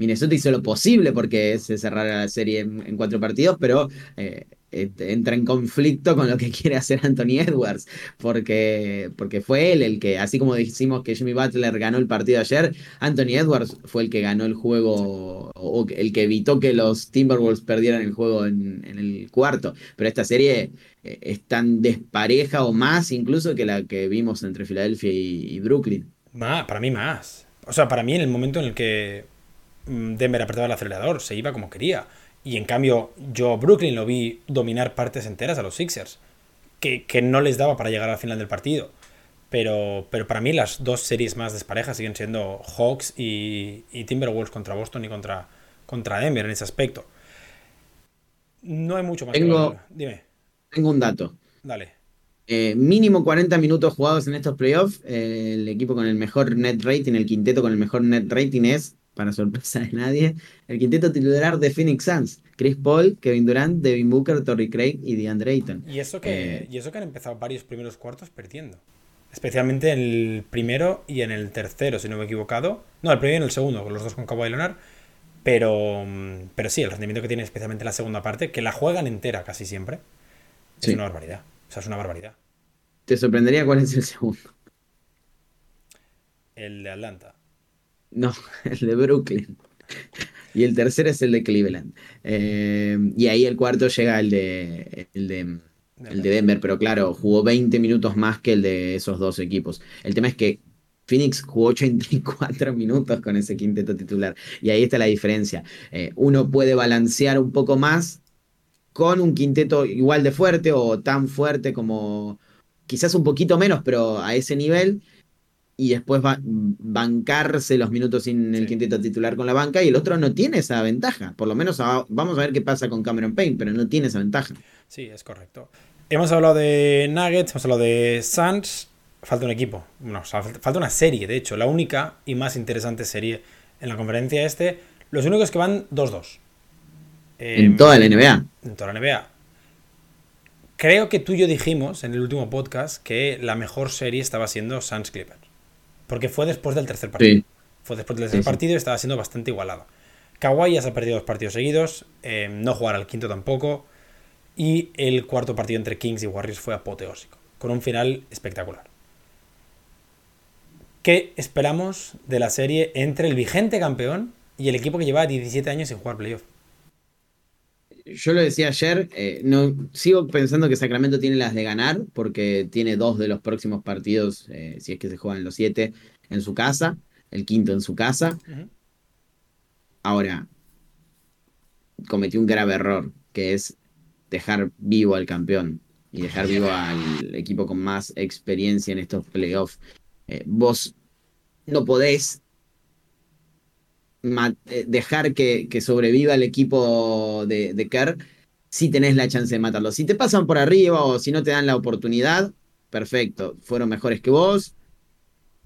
Minnesota hizo lo posible porque se cerrara la serie en, cuatro partidos, pero eh, entra en conflicto con lo que quiere hacer Anthony Edwards, porque, porque fue él el que, así como decimos que Jimmy Butler ganó el partido ayer, Anthony Edwards fue el que ganó el juego, o el que evitó que los Timberwolves perdieran el juego en, el cuarto. Pero esta serie eh, es tan despareja o más incluso que la que vimos entre Filadelfia y, Brooklyn. Más, para mí más. O sea, para mí en el momento en el que Denver apretaba el acelerador, se iba como quería. Y en cambio, yo Brooklyn lo vi dominar partes enteras a los Sixers, que, no les daba para llegar al final del partido. Pero, pero para mí las dos series más desparejas siguen siendo Hawks y, Timberwolves contra Boston y contra, contra Denver en ese aspecto. No hay mucho más tengo, Dime. Tengo un dato. Dale. Eh, mínimo 40 minutos jugados en estos playoffs. Eh, el equipo con el mejor net rating, el quinteto con el mejor net rating es para sorpresa de nadie, el quinteto titular de Phoenix Suns. Chris Paul, Kevin Durant, Devin Booker, Torrey Craig y DeAndre Ayton. Y eso que, eh, y eso que han empezado varios primeros cuartos perdiendo. Especialmente en el primero y en el tercero, si no me he equivocado. No, el primero y en el segundo, con los dos con Kawhi Leonard. Pero, pero sí, el rendimiento que tiene especialmente la segunda parte, que la juegan entera casi siempre, es una barbaridad. O sea, es una barbaridad. ¿Te sorprendería cuál es el segundo? El de Atlanta. No, el de Brooklyn. Y el tercero es el de Cleveland. Eh, y ahí el cuarto llega el de, el de, el de Denver, pero claro, jugó 20 minutos más que el de esos dos equipos. El tema es que Phoenix jugó 84 minutos con ese quinteto titular. Y ahí está la diferencia. Eh, uno puede balancear un poco más con un quinteto igual de fuerte o tan fuerte como quizás un poquito menos, pero a ese nivel y después va, bancarse los minutos sin el quinteto titular con la banca y el otro no tiene esa ventaja. Por lo menos vamos a ver qué pasa con Cameron Payne, pero no tiene esa ventaja. Sí, es correcto. Hemos hablado de Nuggets, hemos hablado de Suns. Falta un equipo. No, falta una serie, de hecho, la única y más interesante serie en la conferencia este. Los únicos que van 2-2. en em, toda la NBA. En toda la NBA. Creo que tú y yo dijimos en el último podcast que la mejor serie estaba siendo Suns Clippers. Porque fue después del tercer partido. Fue después del tercer partido y estaba siendo bastante igualado. Kawhi ya se ha perdido dos partidos seguidos, eh, no jugará al quinto tampoco. Y el cuarto partido entre Kings y Warriors fue apoteósico, con un final espectacular. ¿Qué esperamos de la serie entre el vigente campeón y el equipo que lleva 17 años sin jugar playoff? Yo lo decía ayer, eh, no, sigo pensando que Sacramento tiene las de ganar, porque tiene dos de los próximos partidos, eh, si es que se juegan los siete, en su casa, el quinto en su casa. Ahora, cometió un grave error, que es dejar vivo al campeón y dejar vivo al equipo con más experiencia en estos playoffs. Eh, vos no podés dejar que, sobreviva el equipo de, de Kerr si tenés la chance de matarlo. Si te pasan por arriba o si no te dan la oportunidad, perfecto, fueron mejores que vos,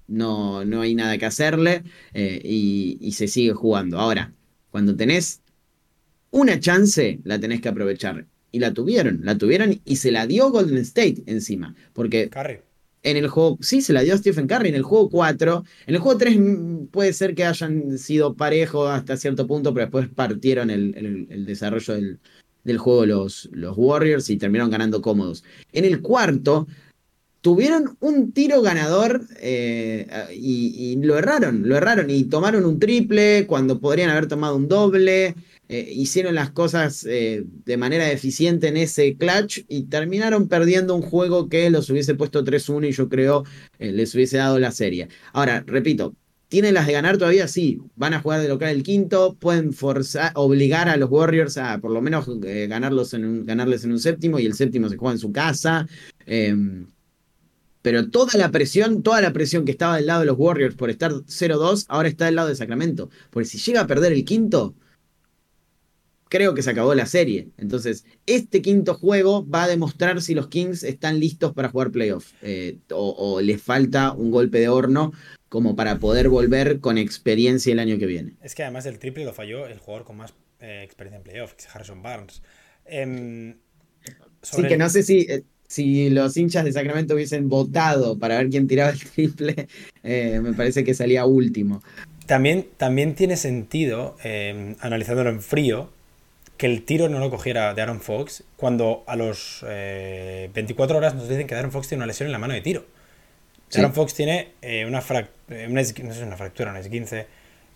no, no hay nada que hacerle eh, y, se sigue jugando. Ahora, cuando tenés una chance, la tenés que aprovechar. Y la tuvieron, la tuvieron y se la dio Golden State encima. Porque en el juego, sí, se la dio Stephen Curry en el juego 4. En el juego 3 mm, puede ser que hayan sido parejos hasta cierto punto, pero después partieron el, desarrollo del, juego los, los Warriors y terminaron ganando cómodos. En el cuarto, tuvieron un tiro ganador eh, y, lo erraron, lo erraron y tomaron un triple cuando podrían haber tomado un doble. Eh, hicieron las cosas eh, de manera eficiente en ese clutch y terminaron perdiendo un juego que los hubiese puesto 3-1 y yo creo eh, les hubiese dado la serie. Ahora, repito, ¿tienen las de ganar todavía? Sí, van a jugar de local el quinto, pueden forzar, obligar a los Warriors a por lo menos ganarlos en ganarles en un séptimo y el séptimo se juega en su casa. Em, pero toda la presión, toda la presión que estaba del lado de los Warriors por estar 0-2, ahora está del lado de Sacramento. Porque si llega a perder el quinto, creo que se acabó la serie. Entonces, este quinto juego va a demostrar si los Kings están listos para jugar playoff eh, o, les falta un golpe de horno como para poder volver con experiencia el año que viene. Es que además el triple lo falló el jugador con más eh, experiencia en playoff, que es Harrison Barnes. Em, sí, que no sé si, eh, si los hinchas de Sacramento hubiesen votado para ver quién tiraba el triple, eh, me parece que salía último. También, también tiene sentido, eh, analizándolo en frío, que el tiro no lo cogiera de Aaron Fox cuando a los 24 horas nos dicen que Aaron Fox tiene una lesión en la mano de tiro. Aaron Fox tiene una, fractura, no sé una fractura, una 15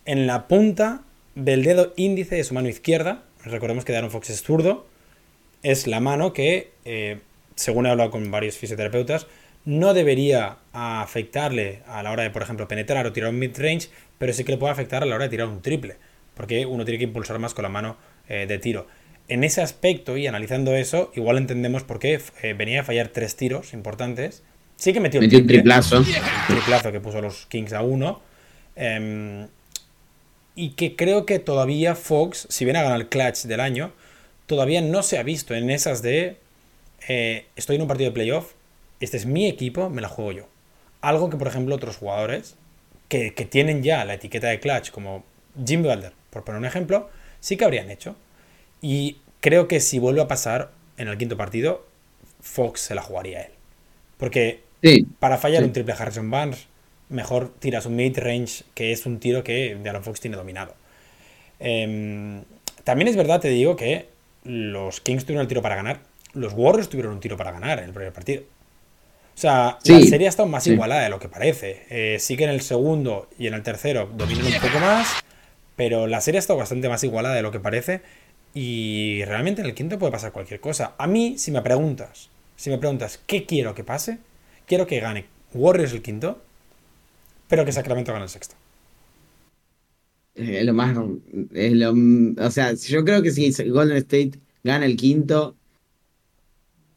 en la punta del dedo índice de su mano izquierda. Recordemos que Aaron Fox es zurdo es la mano que, eh, según he hablado con varios fisioterapeutas, no debería afectarle a la hora de, por ejemplo, penetrar o tirar un mid-range, pero sí que le puede afectar a la hora de tirar un triple, porque uno tiene que impulsar más con la mano eh, de tiro. En ese aspecto y analizando eso, igual entendemos por qué eh, venía a fallar tres tiros importantes. Sí que metió, un, triplazo. Un triplazo que puso los Kings a uno. Em, y que creo que todavía Fox, si viene a ganar el clutch del año, todavía no se ha visto en esas de eh, estoy en un partido de playoff, este es mi equipo, me la juego yo. Algo que, por ejemplo, otros jugadores que, tienen ya la etiqueta de clutch, como Jim Balder, por poner un ejemplo, sí que habrían hecho. Y creo que si vuelve a pasar en el quinto partido, Fox se la jugaría a él. Porque para fallar un triple Harrison Barnes, mejor tiras un mid-range, que es un tiro que Aaron Fox tiene dominado. Em, también es verdad, te digo, que los Kings tuvieron el tiro para ganar, los Warriors tuvieron un tiro para ganar en el primer partido. O sea, la serie ha estado más igualada de lo que parece. Eh, sí que en el segundo y en el tercero dominan un poco más, pero la serie ha estado bastante más igualada de lo que parece. Y realmente en el quinto puede pasar cualquier cosa. A mí, si me preguntas, si me preguntas qué quiero que pase, quiero que gane Warriors el quinto, pero que Sacramento gane el sexto. Es lo más. Es lo, o sea, yo creo que si Golden State gana el quinto,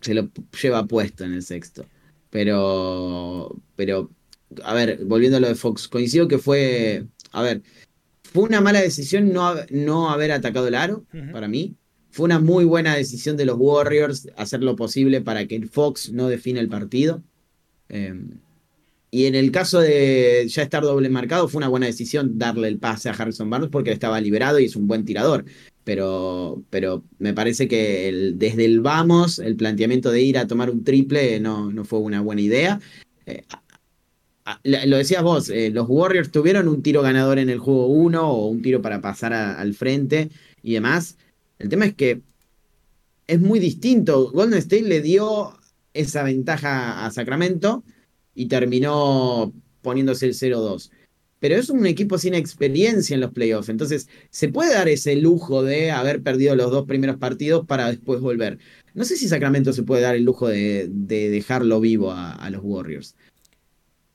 se lo lleva puesto en el sexto. Pero. Pero. A ver, volviendo a lo de Fox, coincido que fue. A ver, fue una mala decisión no, no haber atacado el aro, para mí. Fue una muy buena decisión de los Warriors hacer lo posible para que Fox no define el partido. Eh, y en el caso de ya estar doble marcado, fue una buena decisión darle el pase a Harrison Barnes porque estaba liberado y es un buen tirador. Pero, pero me parece que desde el vamos, el planteamiento de ir a tomar un triple no, no fue una buena idea. Eh, lo decías vos, eh, los Warriors tuvieron un tiro ganador en el juego 1 o un tiro para pasar al frente y demás. El tema es que es muy distinto. Golden State le dio esa ventaja a Sacramento y terminó poniéndose el 0-2. Pero es un equipo sin experiencia en los playoffs, entonces se puede dar ese lujo de haber perdido los dos primeros partidos para después volver. No sé si Sacramento se puede dar el lujo de, dejarlo vivo a, los Warriors.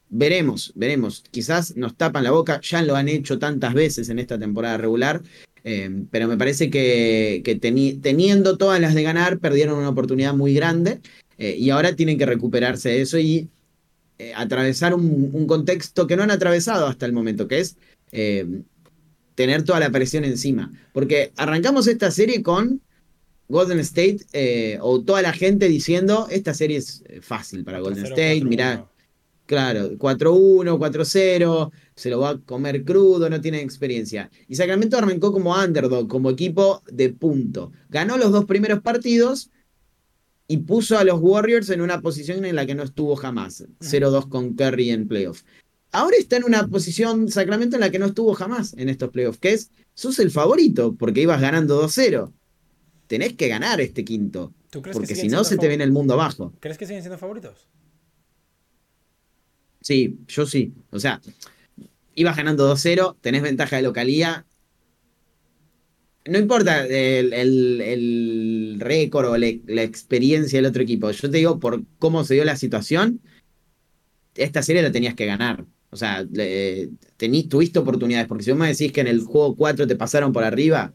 Veremos, veremos. Quizás nos tapan la boca, ya lo han hecho tantas veces en esta temporada regular, eh, pero me parece que, teniendo todas las de ganar, perdieron una oportunidad muy grande eh, y ahora tienen que recuperarse de eso y eh, atravesar un, contexto que no han atravesado hasta el momento, que es tener toda la presión encima. Porque arrancamos esta serie con Golden State o toda la gente diciendo, esta serie es fácil para Golden State, mirá, claro, 4-1, 4-0, se lo va a comer crudo, no tiene experiencia. Y Sacramento arrancó como underdog, como equipo de punto. Ganó los dos primeros partidos y puso a los Warriors en una posición en la que no estuvo jamás. 0-2 con Curry en playoff. Ahora está en una posición Sacramento en la que no estuvo jamás en estos playoffs, que es, sos el favorito, porque ibas ganando 2-0. Tenés que ganar este quinto. porque si no, se te viene el mundo abajo. ¿Crees que siguen siendo favoritos? Sí, yo sí. O sea, ibas ganando 2-0, tenés ventaja de localía, no importa el, récord o la, experiencia del otro equipo. Yo te digo, por cómo se dio la situación, esta serie la tenías que ganar. O sea, tuviste oportunidades, porque si vos me decís que en el juego 4 te pasaron por arriba.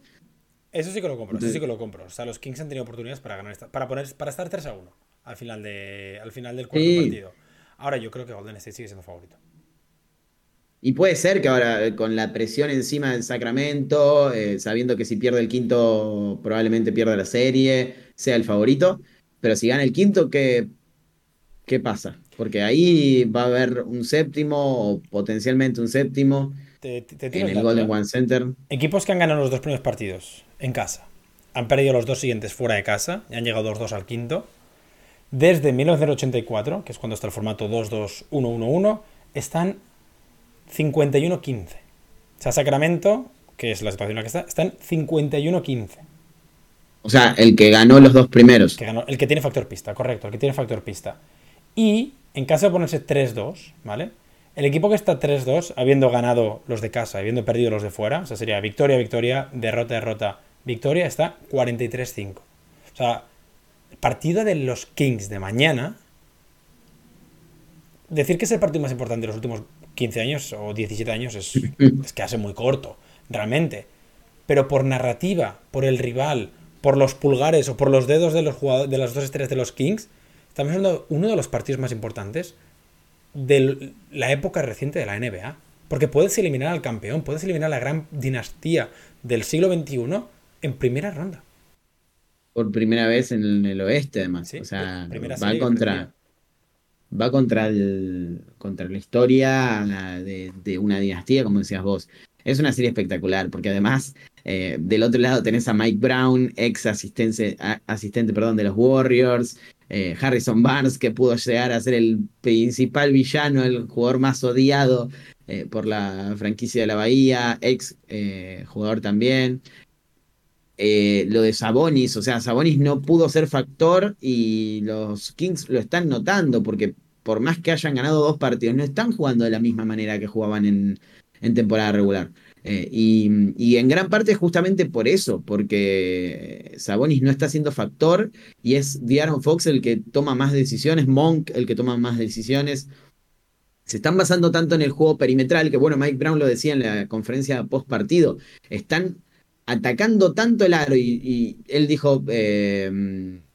Eso sí que lo compro, eso sí que lo compro. O sea, los Kings han tenido oportunidades para ganar esta, para poner, para estar 3 a 1 al final de, al final del cuarto partido. Ahora yo creo que Golden State sigue siendo favorito. Y puede ser que ahora, con la presión encima del Sacramento, eh, sabiendo que si pierde el quinto, probablemente pierda la serie, sea el favorito. Pero si gana el quinto, ¿qué, qué pasa? Porque ahí va a haber un séptimo o potencialmente un séptimo Te- te- te tiro en el Golden ¿eh? One Center. Equipos que han ganado los dos primeros partidos en casa. Han perdido los dos siguientes fuera de casa y han llegado 2-2 al quinto. Desde 1984, que es cuando está el formato 2-2-1-1-1, están 51-15. O sea, Sacramento, que es la situación en la que está, están 51-15. O sea, el que ganó los dos primeros. Que ganó, el que tiene factor pista, correcto, el que tiene factor pista. Y en caso de ponerse 3-2, ¿vale? El equipo que está 3-2, habiendo ganado los de casa, habiendo perdido los de fuera, o sea, sería victoria, victoria, derrota, derrota, victoria, está 43-5. O sea, partido de los Kings de mañana. Decir que es el partido más importante de los últimos 15 años o 17 años es, es que hace muy corto, realmente. Pero por narrativa, por el rival, por los pulgares o por los dedos de, los jugadores, de las dos estrellas de los Kings, estamos hablando de uno de los partidos más importantes de la época reciente de la NBA. Porque puedes eliminar al campeón, puedes eliminar a la gran dinastía del siglo XXI en primera ronda. Por primera vez en el oeste, además. Sí, o sea, va contra. Va contra el. contra la historia de, de una dinastía, como decías vos. Es una serie espectacular, porque además, eh, del otro lado tenés a Mike Brown, ex asistente, asistente perdón, de los Warriors, eh, Harrison Barnes, que pudo llegar a ser el principal villano, el jugador más odiado eh, por la franquicia de la Bahía, ex eh, jugador también. Eh, lo de Sabonis, o sea, Sabonis no pudo ser factor y los Kings lo están notando, porque por más que hayan ganado dos partidos, no están jugando de la misma manera que jugaban en, temporada regular. Eh, y, en gran parte justamente por eso, porque Sabonis no está siendo factor y es De'Aaron Fox el que toma más decisiones, Monk el que toma más decisiones. Se están basando tanto en el juego perimetral, que bueno, Mike Brown lo decía en la conferencia post partido, están atacando tanto el aro y, y él dijo eh,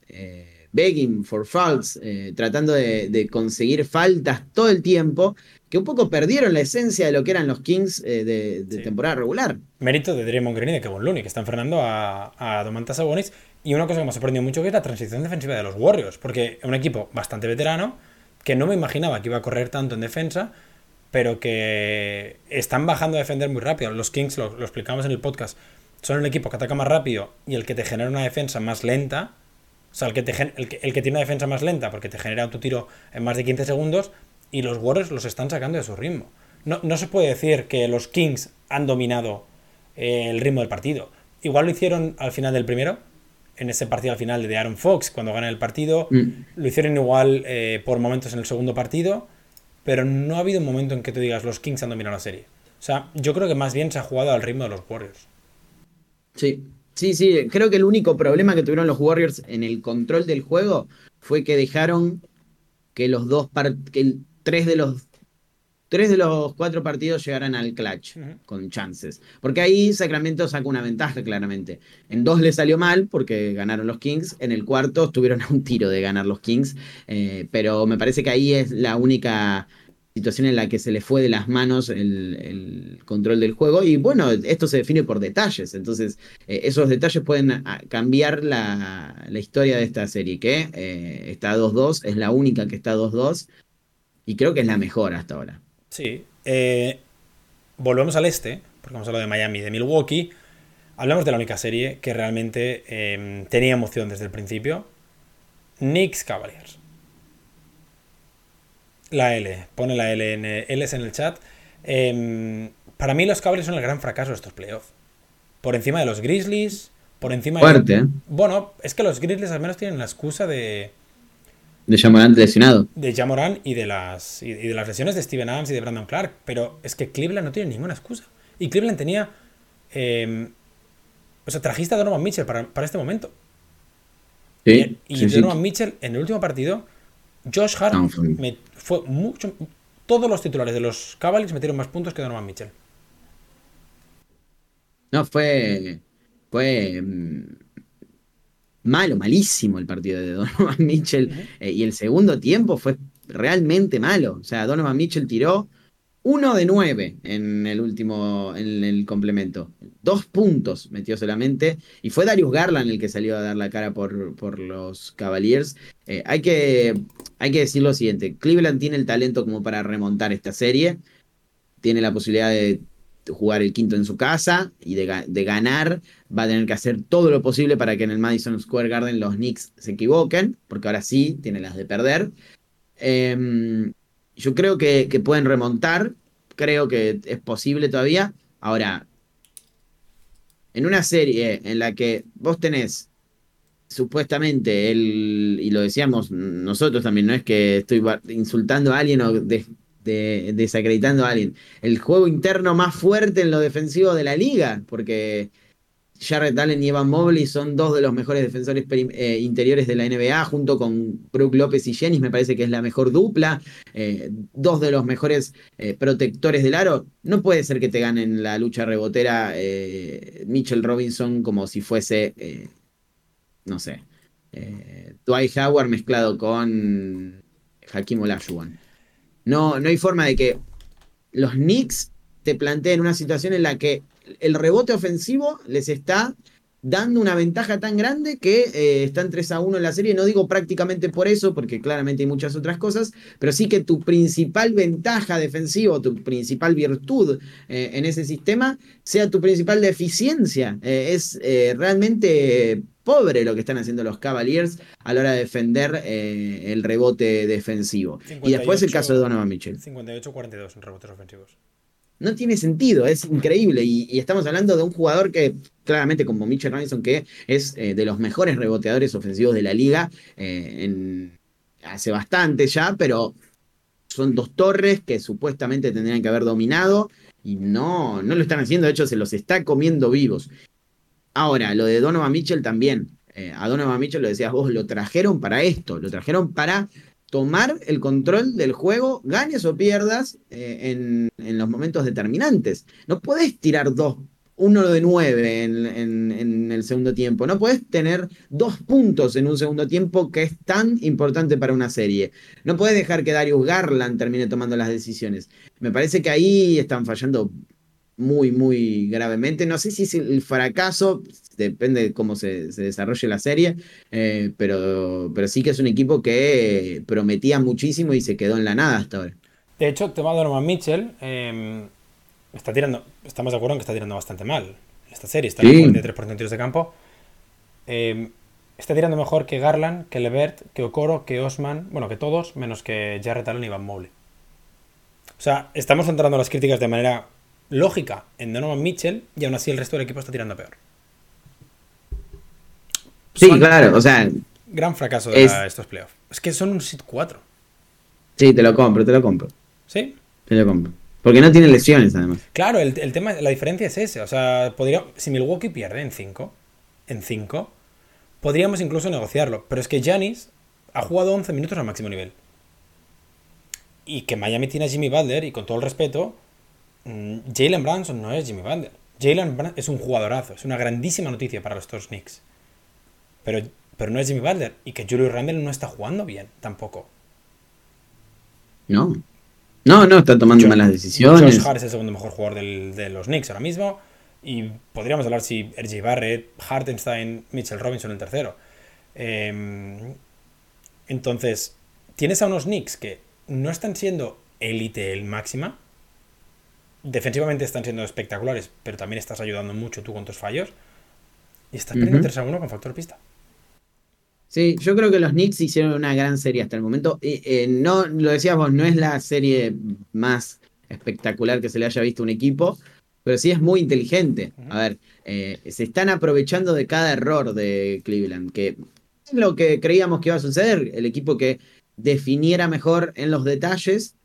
eh, begging for fouls, eh, tratando de, de conseguir faltas todo el tiempo, que un poco perdieron la esencia de lo que eran los Kings de, de Sí. temporada regular. Mérito de Draymond Green y de Kevin Looney, que están frenando a, a Domantas Sabonis. Y una cosa que me ha sorprendido mucho que es la transición defensiva de los Warriors, porque es un equipo bastante veterano, que no me imaginaba que iba a correr tanto en defensa, pero que están bajando a defender muy rápido. Los Kings, lo, lo explicamos en el podcast, son un equipo que ataca más rápido y el que te genera una defensa más lenta. O sea, el que, te gen- el que, el que tiene una defensa más lenta porque te genera tu tiro en más de 15 segundos y los Warriors los están sacando de su ritmo. No, no se puede decir que los Kings han dominado eh, el ritmo del partido. Igual lo hicieron al final del primero, en ese partido al final de Aaron Fox, cuando gana el partido. Mm. Lo hicieron igual eh, por momentos en el segundo partido, pero no ha habido un momento en que tú digas los Kings han dominado la serie. O sea, yo creo que más bien se ha jugado al ritmo de los Warriors. Sí, sí, sí. Creo que el único problema que tuvieron los Warriors en el control del juego fue que dejaron que los dos que el- tres de los tres de los cuatro partidos llegaran al clutch con chances. Porque ahí Sacramento sacó una ventaja claramente. En dos le salió mal porque ganaron los Kings. En el cuarto estuvieron a un tiro de ganar los Kings. eh, pero me parece que ahí es la única situación en la que se le fue de las manos el, control del juego. Y bueno, esto se define por detalles. Entonces, eh, esos detalles pueden ah, cambiar la, historia de esta serie, que eh, está 2-2, es la única que está 2-2. Y creo que es la mejor hasta ahora. Sí. eh, volvemos al este, porque hemos hablado de Miami de Milwaukee. Hablamos de la única serie que realmente eh, tenía emoción desde el principio. Knicks Cavaliers. La L, pone la L en, L en el chat. Eh, para mí los Cavaliers son el gran fracaso de estos playoffs. Por encima de los Grizzlies, por encima Fuerte, de... ¿eh? Bueno, es que los Grizzlies al menos tienen la excusa de, De Jamorant lesionado. de Jamoran y de las y de las lesiones de Steven Adams y de Brandon Clark, pero es que Cleveland no tiene ninguna excusa. Y Cleveland tenía. eh, o sea, trajiste a Donovan Mitchell para, para este momento. Sí, y sí. Donovan Mitchell, en el último partido, Josh Hart No, fue- me- fue mucho. Todos los titulares de los Cavaliers metieron más puntos que Donovan Mitchell. No, fue. Fue. mm, malo, malísimo el partido de Donovan Mitchell. eh, y el segundo tiempo fue realmente malo. O sea, Donovan Mitchell tiró uno de nueve en el último, en el complemento. Dos puntos metió solamente. Y fue Darius Garland el que salió a dar la cara por, por los Cavaliers. Eh, hay, que, hay que decir lo siguiente. Cleveland tiene el talento como para remontar esta serie. Tiene la posibilidad de jugar el quinto en su casa y de, de, ganar, va a tener que hacer todo lo posible para que en el Madison Square Garden los Knicks se equivoquen, porque ahora sí tiene las de perder. Eh, yo creo que, pueden remontar, creo que es posible todavía. Ahora, en una serie en la que vos tenés supuestamente el, y lo decíamos nosotros también, no es que estoy insultando a alguien o de, de, desacreditando a alguien, el juego interno más fuerte en lo defensivo de la liga, porque Jarrett Allen y Evan Mobley son dos de los mejores defensores eh, interiores de la NBA, junto con Brook López y Jennings, me parece que es la mejor dupla, eh, dos de los mejores eh, protectores del aro. No puede ser que te ganen la lucha rebotera Mitchell Robinson como si fuese, no sé, Dwight Howard mezclado con Hakim Olajuwon. No, no hay forma de que los Knicks te planteen una situación en la que el rebote ofensivo les está dando una ventaja tan grande que eh, están 3 a 1 en la serie. No digo prácticamente por eso, porque claramente hay muchas otras cosas, pero sí que tu principal ventaja defensiva, tu principal virtud eh, en ese sistema, sea tu principal deficiencia. Eh, es realmente pobre lo que están haciendo los Cavaliers a la hora de defender el rebote defensivo. 58, y después el caso de Donovan Mitchell. 58-42 en rebotes ofensivos. No tiene sentido, es increíble. Y, estamos hablando de un jugador que, claramente, como Mitchell Robinson, que es eh, de los mejores reboteadores ofensivos de la liga eh, hace bastante ya, pero son dos torres que supuestamente tendrían que haber dominado y no, no lo están haciendo. De hecho, se los está comiendo vivos. Ahora, lo de Donovan Mitchell también. Eh, a Donovan Mitchell lo decías vos, lo trajeron para esto, lo trajeron para tomar el control del juego, ganes o pierdas eh, en, en, los momentos determinantes. No puedes tirar dos, uno de nueve en, en, en, el segundo tiempo. No puedes tener dos puntos en un segundo tiempo que es tan importante para una serie. No puedes dejar que Darius Garland termine tomando las decisiones. Me parece que ahí están fallando muy, muy gravemente. No sé si es el fracaso, depende de cómo se, se desarrolle la serie, eh, pero, pero sí que es un equipo que prometía muchísimo y se quedó en la nada hasta ahora. De hecho, tema de Norman Mitchell, eh, está tirando, estamos de acuerdo en que está tirando bastante mal en esta serie, está sí. en 43% de tiros de campo. Eh, está tirando mejor que Garland, que Levert, que Okoro, que Osman, bueno, que todos, menos que Jarrett Allen y Van Mobley. O sea, estamos centrando las críticas de manera lógica en Donovan Mitchell y aún así el resto del equipo está tirando peor. Sí, son claro, o sea. Gran fracaso de es... la, estos playoffs. Es que son un sit 4. Sí, te lo compro, te lo compro. ¿Sí? Te lo compro. Porque no tiene lesiones, además. Claro, el, el tema, la diferencia es ese. O sea, podría, si Milwaukee pierde en 5, en 5, podríamos incluso negociarlo. Pero es que Janis ha jugado 11 minutos al máximo nivel. Y que Miami tiene a Jimmy Butler, y con todo el respeto, Jalen Branson no es Jimmy Butler. Jalen es un jugadorazo, es una grandísima noticia para los Toros Knicks. Pero, pero no es Jimmy Butler. Y que Julius Randle no está jugando bien tampoco. No. No, no, está tomando malas decisiones. Josh Hart es el segundo mejor jugador del, de los Knicks ahora mismo. Y podríamos hablar si RJ Barrett, Hartenstein, Mitchell Robinson el tercero. Eh, entonces, tienes a unos Knicks que no están siendo élite el máxima defensivamente están siendo espectaculares, pero también estás ayudando mucho tú con tus fallos. Y estás perdiendo uh -huh. 3 a 1 con factor pista. Sí, yo creo que los Knicks hicieron una gran serie hasta el momento. Eh, eh, no, lo decías vos, no es la serie más espectacular que se le haya visto a un equipo, pero sí es muy inteligente. Uh -huh. A ver, eh, se están aprovechando de cada error de Cleveland, que es lo que creíamos que iba a suceder. El equipo que definiera mejor en los detalles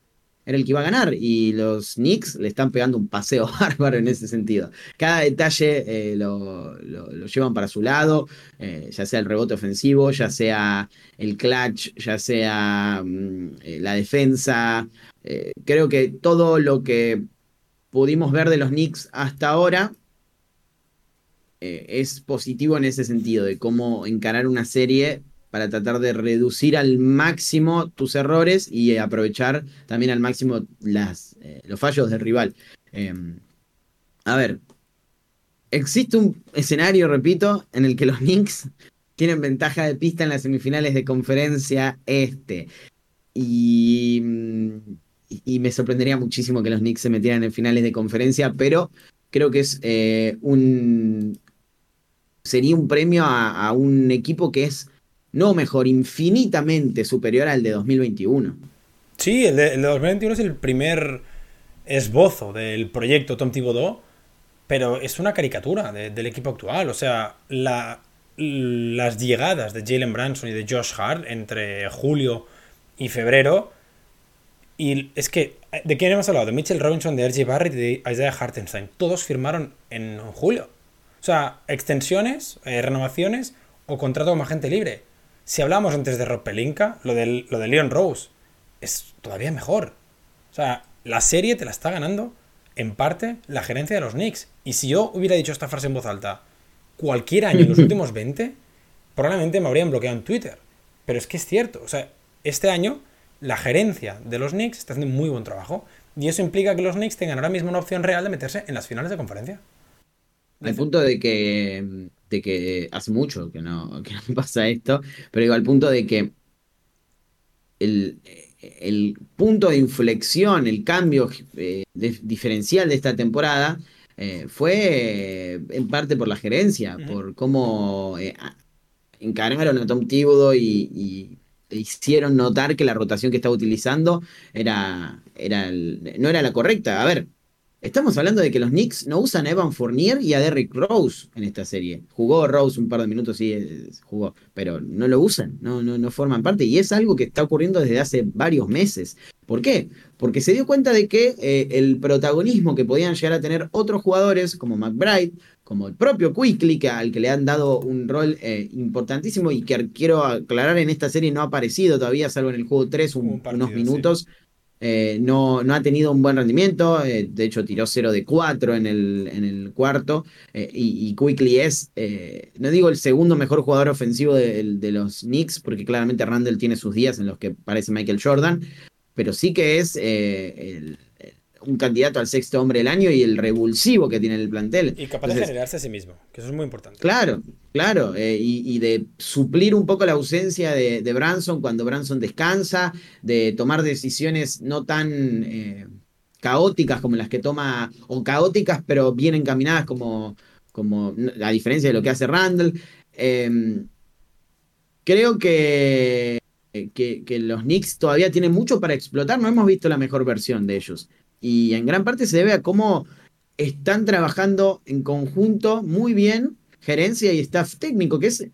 era el que iba a ganar y los Knicks le están pegando un paseo bárbaro en ese sentido. Cada detalle eh, lo, lo, llevan para su lado, eh, ya sea el rebote ofensivo, ya sea el clutch, ya sea mm, eh, la defensa. Creo que todo lo que pudimos ver de los Knicks hasta ahora es positivo en ese sentido, de cómo encarar una serie para tratar de reducir al máximo tus errores y aprovechar también al máximo las, eh, los fallos del rival. Em, a ver, existe un escenario, repito, en el que los Knicks tienen ventaja de pista en las semifinales de conferencia este. Y, y me sorprendería muchísimo que los Knicks se metieran en finales de conferencia, pero creo que es eh, un. Sería un premio a, un equipo que es no mejor, infinitamente superior al de 2021. Sí, el de, 2021 es el primer esbozo del proyecto Tom Thibodeau, pero es una caricatura del equipo actual. O sea, la, las llegadas de Jalen Branson y de Josh Hart entre julio y febrero. Y es que, ¿de quién hemos hablado? De Mitchell Robinson, de R.J. Barrett y de Isaiah Hartenstein. Todos firmaron en julio. O sea, extensiones, eh, renovaciones o contrato como agente libre. Si hablamos antes de Rob Pelinka, lo, del, lo de Leon Rose es todavía mejor. O sea, la serie te la está ganando en parte la gerencia de los Knicks. Y si yo hubiera dicho esta frase en voz alta cualquier año en los últimos 20, probablemente me habrían bloqueado en Twitter. Pero es que es cierto. O sea, este año la gerencia de los Knicks está haciendo un muy buen trabajo. Y eso implica que los Knicks tengan ahora mismo una opción real de meterse en las finales de conferencia. Al punto de que, de que hace mucho que no, que no pasa esto, pero digo, al punto de que el, el punto de inflexión, el cambio eh, diferencial de esta temporada eh, fue en parte por la gerencia, por cómo eh, encararon a Tom Thibodeau y, hicieron notar que la rotación que estaba utilizando era, era no era la correcta. A ver, Estamos hablando de que los Knicks no usan a Evan Fournier y a Derrick Rose en esta serie. Jugó Rose un par de minutos, sí, jugó, pero no lo usan, no, no, no forman parte. Y es algo que está ocurriendo desde hace varios meses. ¿Por qué? Porque se dio cuenta de que eh, el protagonismo que podían llegar a tener otros jugadores, como McBride, como el propio Quickly, que, al que le han dado un rol eh, importantísimo y que quiero aclarar en esta serie no ha aparecido todavía, salvo en el juego 3, unos minutos. Eh, no, no, ha tenido un buen rendimiento, eh, de hecho tiró 0 de 4 en el, en el cuarto, eh, y, Quickly es, no digo el segundo mejor jugador ofensivo de, de, los Knicks, porque claramente Randall tiene sus días en los que parece Michael Jordan, pero sí que es el, un candidato al sexto hombre del año y el revulsivo que tiene el plantel. Y capaz de generarse a sí mismo, que eso es muy importante. Claro, claro, eh, y, de suplir un poco la ausencia de, Branson cuando Branson descansa, de tomar decisiones no tan eh, caóticas como las que toma, o caóticas pero bien encaminadas como, como a diferencia de lo que hace Randall. Em, creo que, que, que, los Knicks todavía tienen mucho para explotar. No hemos visto la mejor versión de ellos y en gran parte se debe a cómo están trabajando en conjunto muy bien gerencia y staff técnico, que es,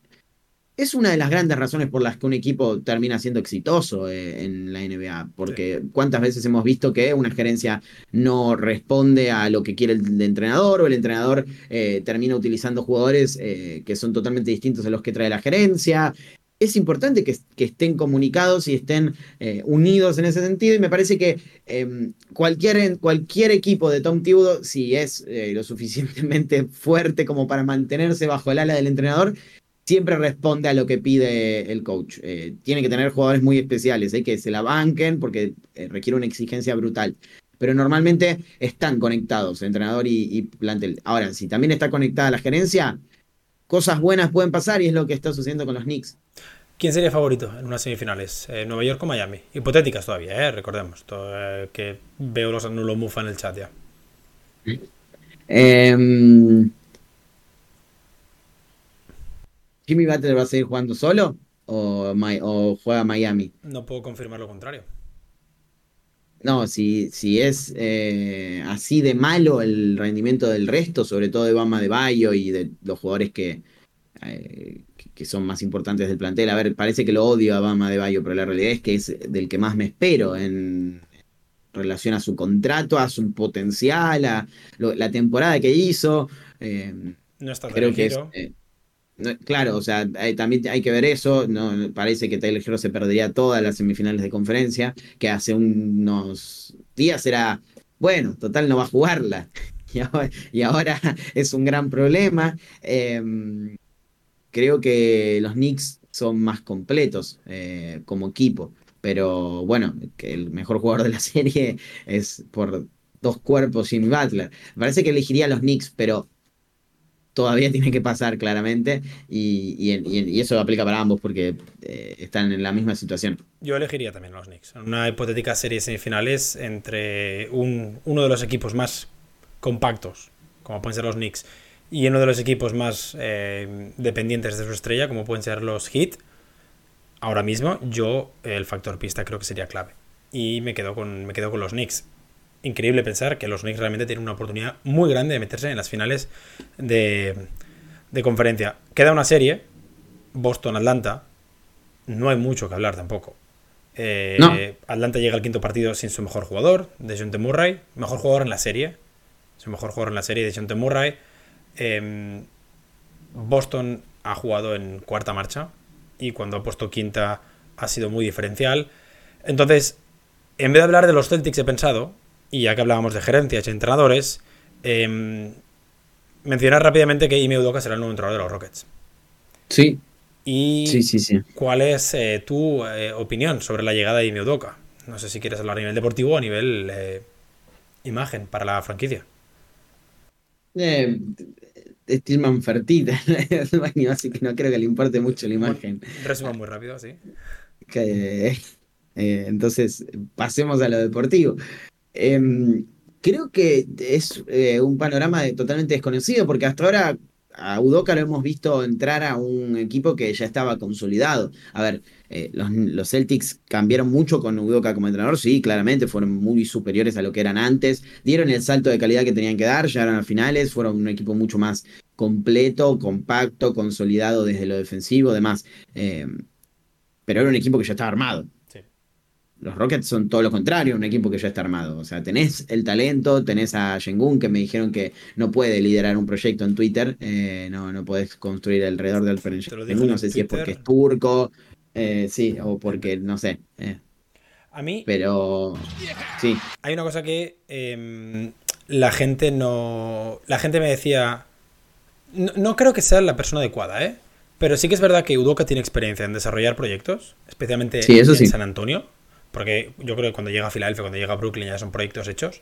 es una de las grandes razones por las que un equipo termina siendo exitoso eh, en la NBA, porque cuántas veces hemos visto que una gerencia no responde a lo que quiere el, entrenador o el entrenador eh, termina utilizando jugadores eh, que son totalmente distintos a los que trae la gerencia es importante que, estén comunicados y estén eh, unidos en ese sentido. Y me parece que em, cualquier, cualquier equipo de Tom Thibodeau, si es eh, lo suficientemente fuerte como para mantenerse bajo el ala del entrenador, siempre responde a lo que pide el coach. Eh, tiene que tener jugadores muy especiales, que se la banquen porque requiere una exigencia brutal. Pero normalmente están conectados, entrenador y, y plantel. Ahora, si también está conectada la gerencia, cosas buenas pueden pasar y es lo que está sucediendo con los Knicks. ¿Quién sería favorito en unas semifinales? Eh, ¿Nueva York o Miami? Hipotéticas todavía, ¿eh? recordemos. Eh, que veo los anulos mufa en el chat ya. Em, ¿Jimmy Butler va a seguir jugando solo o, o, juega Miami? No puedo confirmar lo contrario. No, si, si es eh, así de malo el rendimiento del resto, sobre todo de Bama de Bayo y de los jugadores que, que son más importantes del plantel. A ver, parece que lo odio a Bama de Bayo, pero la realidad es que es del que más me espero en relación a su contrato, a su potencial, a la temporada que hizo. Eh, no está creo que eh, claro, o sea, también hay que ver eso. No, parece que Taylor Hero se perdería todas las semifinales de conferencia, que hace unos días era, bueno, total no va a jugarla. Y ahora, es un gran problema. Eh, creo que los Knicks son más completos como equipo. Pero bueno, que el mejor jugador de la serie es por dos cuerpos sin Butler. Parece que elegiría a los Knicks, pero todavía tiene que pasar claramente y, eso aplica para ambos porque eh, están en la misma situación. Yo elegiría también los Knicks. Una hipotética serie semifinales entre uno de los equipos más compactos, como pueden ser los Knicks, y uno de los equipos más eh, dependientes de su estrella, como pueden ser los Heat. Ahora mismo, yo el factor pista creo que sería clave. Y me quedo con, me quedo con los Knicks increíble pensar que los Knicks realmente tienen una oportunidad muy grande de meterse en las finales de, conferencia. Queda una serie, Boston-Atlanta, no hay mucho que hablar tampoco. Eh, Atlanta llega al quinto partido sin su mejor jugador, de Murray, mejor jugador en la serie, su mejor jugador en la serie, de Murray. Em, Boston ha jugado en cuarta marcha y cuando ha puesto quinta ha sido muy diferencial. Entonces, en vez de hablar de los Celtics, he pensado y ya que hablábamos de gerencias y entrenadores, eh, mencionar rápidamente que Ime Udoka será el nuevo entrenador de los Rockets. Sí. Y sí, sí, sí. ¿cuál es eh, tu eh, opinión sobre la llegada de Ime Udoka? No sé si quieres hablar a nivel deportivo o a nivel eh, imagen para la franquicia. Eh, Stillman Fertita, así que no creo que le importe mucho la imagen. resumo muy rápido, sí. entonces, pasemos a lo deportivo. Em, creo que es eh, un panorama totalmente desconocido, porque hasta ahora a Udoca lo hemos visto entrar a un equipo que ya estaba consolidado. A ver, eh, los, Celtics cambiaron mucho con Udoca como entrenador, sí, claramente, fueron muy superiores a lo que eran antes, dieron el salto de calidad que tenían que dar, llegaron a finales, fueron un equipo mucho más completo, compacto, consolidado desde lo defensivo, demás. Em, pero era un equipo que ya estaba armado. Los Rockets son todo lo contrario, un equipo que ya está armado. O sea, tenés el talento, tenés a Shengun, que me dijeron que no puede liderar un proyecto en Twitter. Eh, no, no podés construir alrededor del Shengun. No sé si es porque es turco, eh, sí, o porque, no sé. Eh. A mí. Pero. Sí. Hay una cosa que em, la gente no. La gente me decía. No, creo que sea la persona adecuada, ¿eh? Pero sí que es verdad que Udoka tiene experiencia en desarrollar proyectos, especialmente en San Antonio porque yo creo que cuando llega a Filadelfia, cuando llega a Brooklyn ya son proyectos hechos.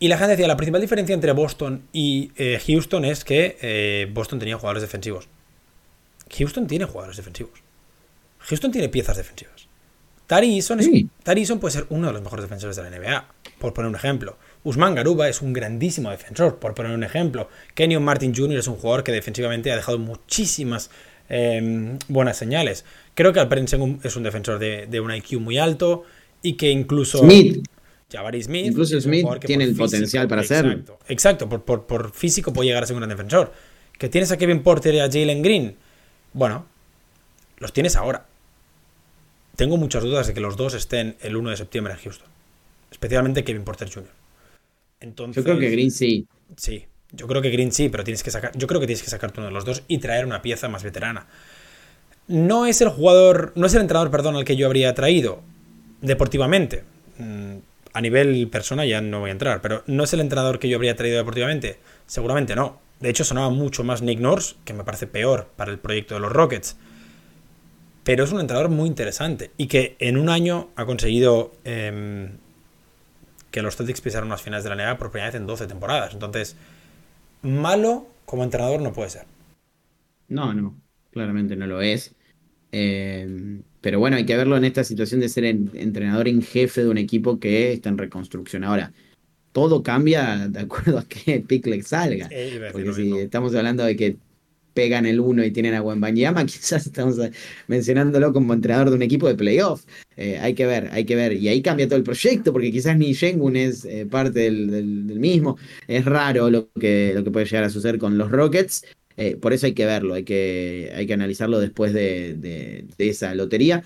Y la gente decía, la principal diferencia entre Boston y eh, Houston es que eh, Boston tenía jugadores defensivos. Houston tiene jugadores defensivos. Houston tiene piezas defensivas. Tari Eason, puede ser uno de los mejores defensores de la NBA, por poner un ejemplo. Usman Garuba es un grandísimo defensor, por poner un ejemplo. Kenyon Martin Jr. es un jugador que defensivamente ha dejado muchísimas Em, buenas señales. Creo que Alperen es un defensor de, un IQ muy alto y que incluso... Smith. Smith. Incluso Smith tiene el potencial para hacerlo. Exacto, por, físico puede llegar a ser un gran defensor. Que tienes a Kevin Porter y a Jalen Green. Bueno, los tienes ahora. Tengo muchas dudas de que los dos estén el 1 de septiembre en Houston. Especialmente Kevin Porter Jr. Entonces, Yo creo que Green sí. Sí, yo creo que Green sí, pero tienes que sacar. Yo creo que tienes que sacarte uno de los dos y traer una pieza más veterana. No es el jugador. No es el entrenador, perdón, al que yo habría traído deportivamente. Mm, a nivel persona ya no voy a entrar, pero no es el entrenador que yo habría traído deportivamente. Seguramente no. De hecho, sonaba mucho más Nick Nurse, que me parece peor para el proyecto de los Rockets. Pero es un entrenador muy interesante y que en un año ha conseguido em, que los Celtics pisaran las finales de la NBA por primera vez en 12 temporadas. Entonces, malo como entrenador no puede ser. No, no, claramente no lo es. Eh, pero bueno, hay que verlo en esta situación de ser entrenador en jefe de un equipo que está en reconstrucción. Ahora, todo cambia de acuerdo a qué pick salga. Porque si estamos hablando de que pegan el 1 y tienen a Wembanyama, quizás estamos mencionándolo como entrenador de un equipo de playoff. Eh, hay que ver, hay que ver. Y ahí cambia todo el proyecto, porque quizás ni Shengun es eh, parte del, mismo. Es raro lo que, lo que puede llegar a suceder con los Rockets. Eh, por eso hay que verlo, hay que, hay que analizarlo después de, de, esa lotería.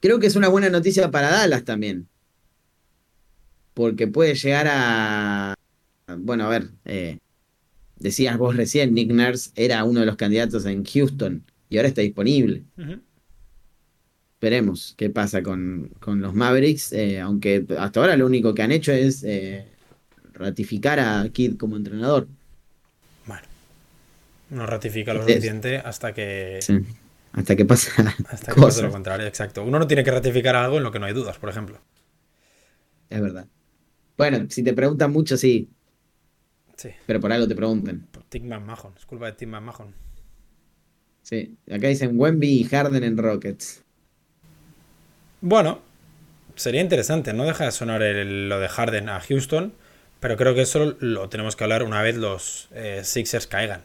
Creo que es una buena noticia para Dallas también. Porque puede llegar a. Bueno, a ver decías vos recién, Nick Nurse era uno de los candidatos en Houston y ahora está disponible. Esperemos qué pasa con, los Mavericks, eh, aunque hasta ahora lo único que han hecho es eh, ratificar a Kid como entrenador. No ratifica lo suficiente hasta que. Sí. Hasta que pasa Hasta que cosas. lo contrario, exacto. Uno no tiene que ratificar algo en lo que no hay dudas, por ejemplo. Es verdad. Bueno, si te preguntan mucho, sí, Sí. pero por algo te preguntan. Por Tim Mahon. Es culpa de Tim Mahon. Sí. Acá dicen Wemby y Harden en Rockets. Bueno, sería interesante. No deja de sonar el- lo de Harden a Houston, pero creo que eso lo tenemos que hablar una vez los eh, Sixers caigan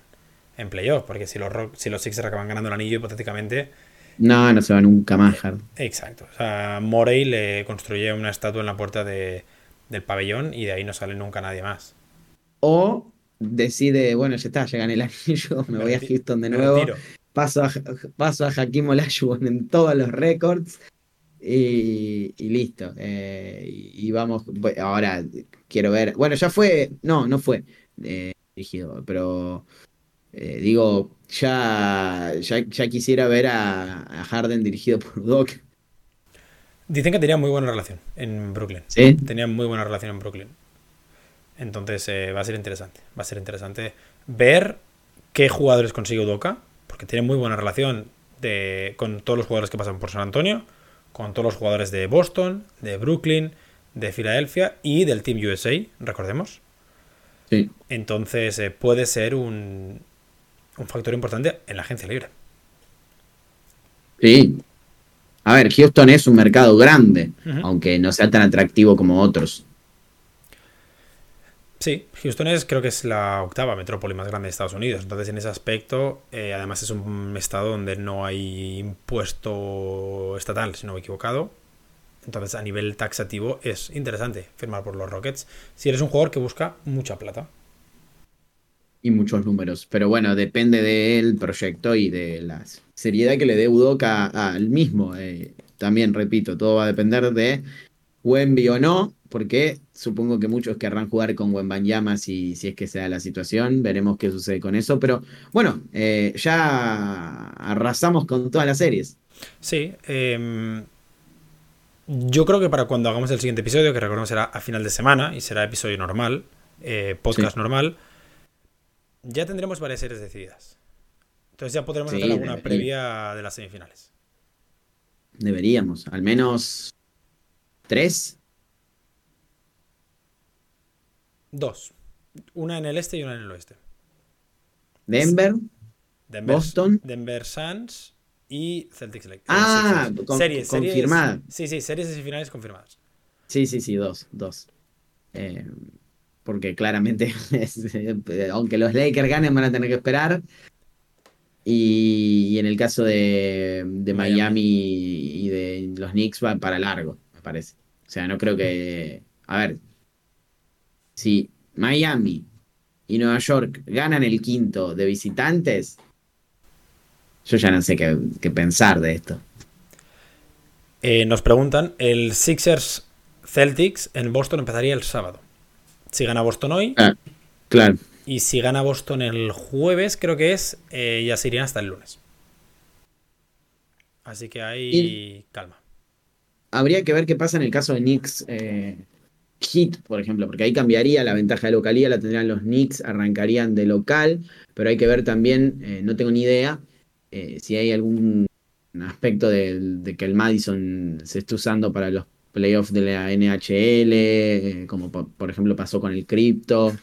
en playoff, porque si los, Rock- si los Sixers acaban ganando el anillo, hipotéticamente, No, no se va nunca más Harden. exacto. O sea, Morey le construye una estatua en la puerta de- del pabellón y de ahí no sale nunca nadie más. O decide, bueno, ya está, ya gané el anillo, me voy a Houston de nuevo. Paso a, paso a Hakim Olajuwon en todos los récords y, y listo. Eh, y, y vamos, ahora quiero ver, bueno, ya fue, no, no fue eh, dirigido, pero eh, digo, ya, ya, ya quisiera ver a, a Harden dirigido por Doc. Dicen que tenía muy buena relación en Brooklyn. ¿Sí? Tenían muy buena relación en Brooklyn. Entonces eh, va a ser interesante. Va a ser interesante ver qué jugadores consigue Udoka. Porque tiene muy buena relación de, con todos los jugadores que pasan por San Antonio. Con todos los jugadores de Boston, de Brooklyn, de Filadelfia y del Team USA, recordemos. Sí. Entonces eh, puede ser un, un factor importante en la agencia libre. Sí. A ver, Houston es un mercado grande, aunque no sea tan atractivo como otros. Sí, Houston es, creo que es la octava metrópoli más grande de Estados Unidos. Entonces, en ese aspecto, eh, además es un estado donde no hay impuesto estatal, si no me he equivocado. Entonces, a nivel taxativo, es interesante firmar por los Rockets si eres un jugador que busca mucha plata. Y muchos números. Pero bueno, depende del proyecto y de la seriedad que le dé Udoka al mismo. Eh, también, repito, todo va a depender de Wemby o no, porque supongo que muchos querrán jugar con Wembanyama si, si es que sea la situación. Veremos qué sucede con eso. Pero bueno, eh, ya arrasamos con todas las series. Sí, em, yo creo que para cuando hagamos el siguiente episodio, que recordemos será a final de semana y será episodio normal, eh, podcast Sí. normal, ya tendremos varias series decididas. Entonces ya podremos Sí, hacer alguna debería. previa de las semifinales. Deberíamos, al menos tres. Dos. Una en el este y una en el oeste. Denver. Denver, Boston. Denver Suns y Celtics Lake. Ah, con- series, series- confirmada. sí, sí, series de semifinales confirmadas. Sí, sí, sí, dos, dos. Eh, porque claramente, es, eh, aunque los Lakers ganen, van a tener que esperar. Y, y en el caso de, de Miami. Miami y de los Knicks va para largo, me parece. O sea, no creo que... A ver, si Miami y Nueva York ganan el quinto de visitantes, yo ya no sé qué, qué pensar de esto. Eh, nos preguntan, el Sixers Celtics en Boston empezaría el sábado. Si gana Boston hoy Ah, claro. y si gana Boston el jueves, creo que es, eh, ya se irían hasta el lunes. Así que hay calma. Habría que ver qué pasa en el caso de Knicks eh, Heat, por ejemplo, porque ahí cambiaría la ventaja de localía, la tendrían los Knicks, arrancarían de local, pero hay que ver también, eh, no tengo ni idea, si hay algún aspecto de, de que el Madison se esté usando para los playoffs de la NHL, eh, como po- por ejemplo pasó con el Crypto.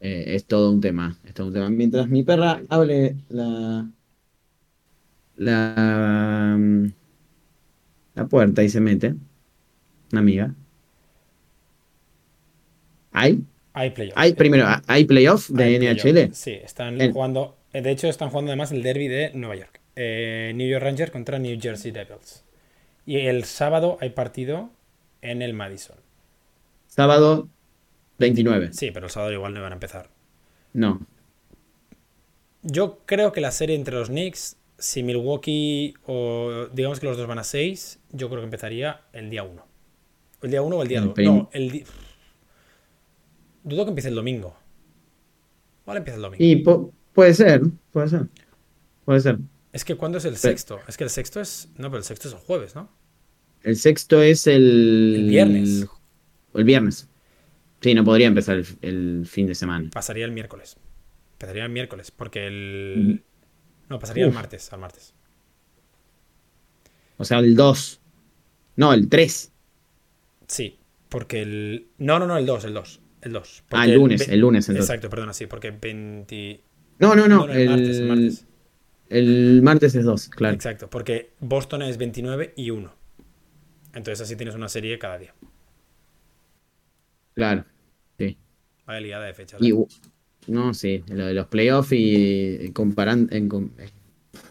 Eh, es todo un tema, es todo un tema. Mientras mi perra hable la la mm, la puerta y se mete. Una amiga. ¿Hay? Hay playoff. Hay primero, ¿hay playoff de Hay NHL? playoff. Sí, están El- jugando. eh, De hecho, están jugando además el derby de Nueva York. Eh, New York Rangers contra New Jersey Devils. Y el sábado hay partido en el Madison. Sábado 29. Sí, pero el sábado igual no van a empezar. No. Yo creo que la serie entre los Knicks, si Milwaukee o digamos que los dos van a 6, yo creo que empezaría el día 1. ¿El día 1 o el día El 2? prim- No, el di- Dudo que empiece el domingo. Igual empieza el domingo. Y pu- puede ser, puede ser. Puede ser. Es que ¿cuándo es el sexto? Es que el sexto es... No, pero el sexto es el jueves, ¿no? El sexto es el. El viernes. El viernes. Sí, no podría empezar el, el fin de semana. Pasaría el miércoles. Empezaría el miércoles, porque el. No, pasaría el Uf. martes, al martes. O sea, el 2. No, el 3. Sí, porque el. No, no, no, el 2, el 2. El 2. Ah, el lunes, ve- el lunes, entonces. Exacto, perdona, sí, porque 20. No, no, no. No, no, el martes, el martes. el martes es 2, claro. Exacto, porque Boston es 29 y 1. Entonces así tienes una serie cada día. Claro. Sí. Vaya liada de fechas. Y, ¿eh? no, sí, lo de los playoffs y comparando en, com-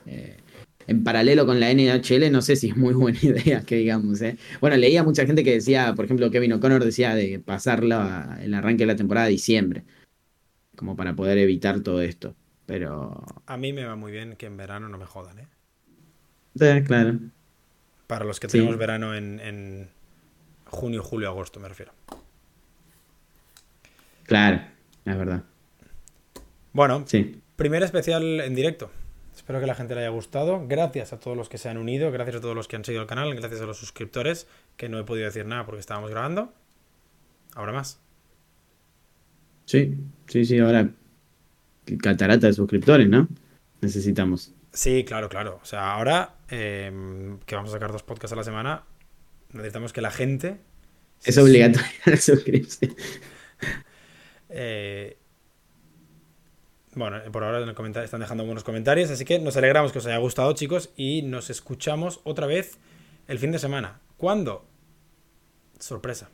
eh, en paralelo con la NHL, no sé si es muy buena idea que digamos. ¿eh? Bueno, leía mucha gente que decía, por ejemplo, Kevin O'Connor decía de pasarlo a- el arranque de la temporada a diciembre, como para poder evitar todo esto. Pero, A mí me va muy bien que en verano no me jodan, ¿eh? eh, claro. Para los que Sí. tenemos verano en, en junio, julio, agosto, me refiero. Claro, es verdad. Bueno, Sí. primer especial en directo. Espero que la gente le haya gustado. Gracias a todos los que se han unido, gracias a todos los que han seguido el canal, gracias a los suscriptores, que no he podido decir nada porque estábamos grabando. Ahora más. Sí, sí, sí, ahora catarata de suscriptores, ¿no? Necesitamos. Sí, claro, claro. O sea, ahora eh, que vamos a sacar dos podcasts a la semana, necesitamos que la gente... Es obligatorio suscribirse. Eh, bueno, por ahora en el comentario están dejando buenos comentarios, así que nos alegramos que os haya gustado, chicos, y nos escuchamos otra vez el fin de semana. ¿Cuándo? Sorpresa.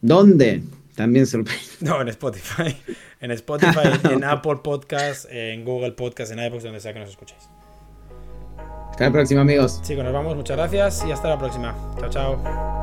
¿Dónde? También sorprende. No, en Spotify. En Spotify, en Apple Podcast, en Google Podcast, en iVoox, donde sea que nos escuchéis. Hasta la próxima, amigos. Chicos, nos vamos, muchas gracias y hasta la próxima. Chao, chao.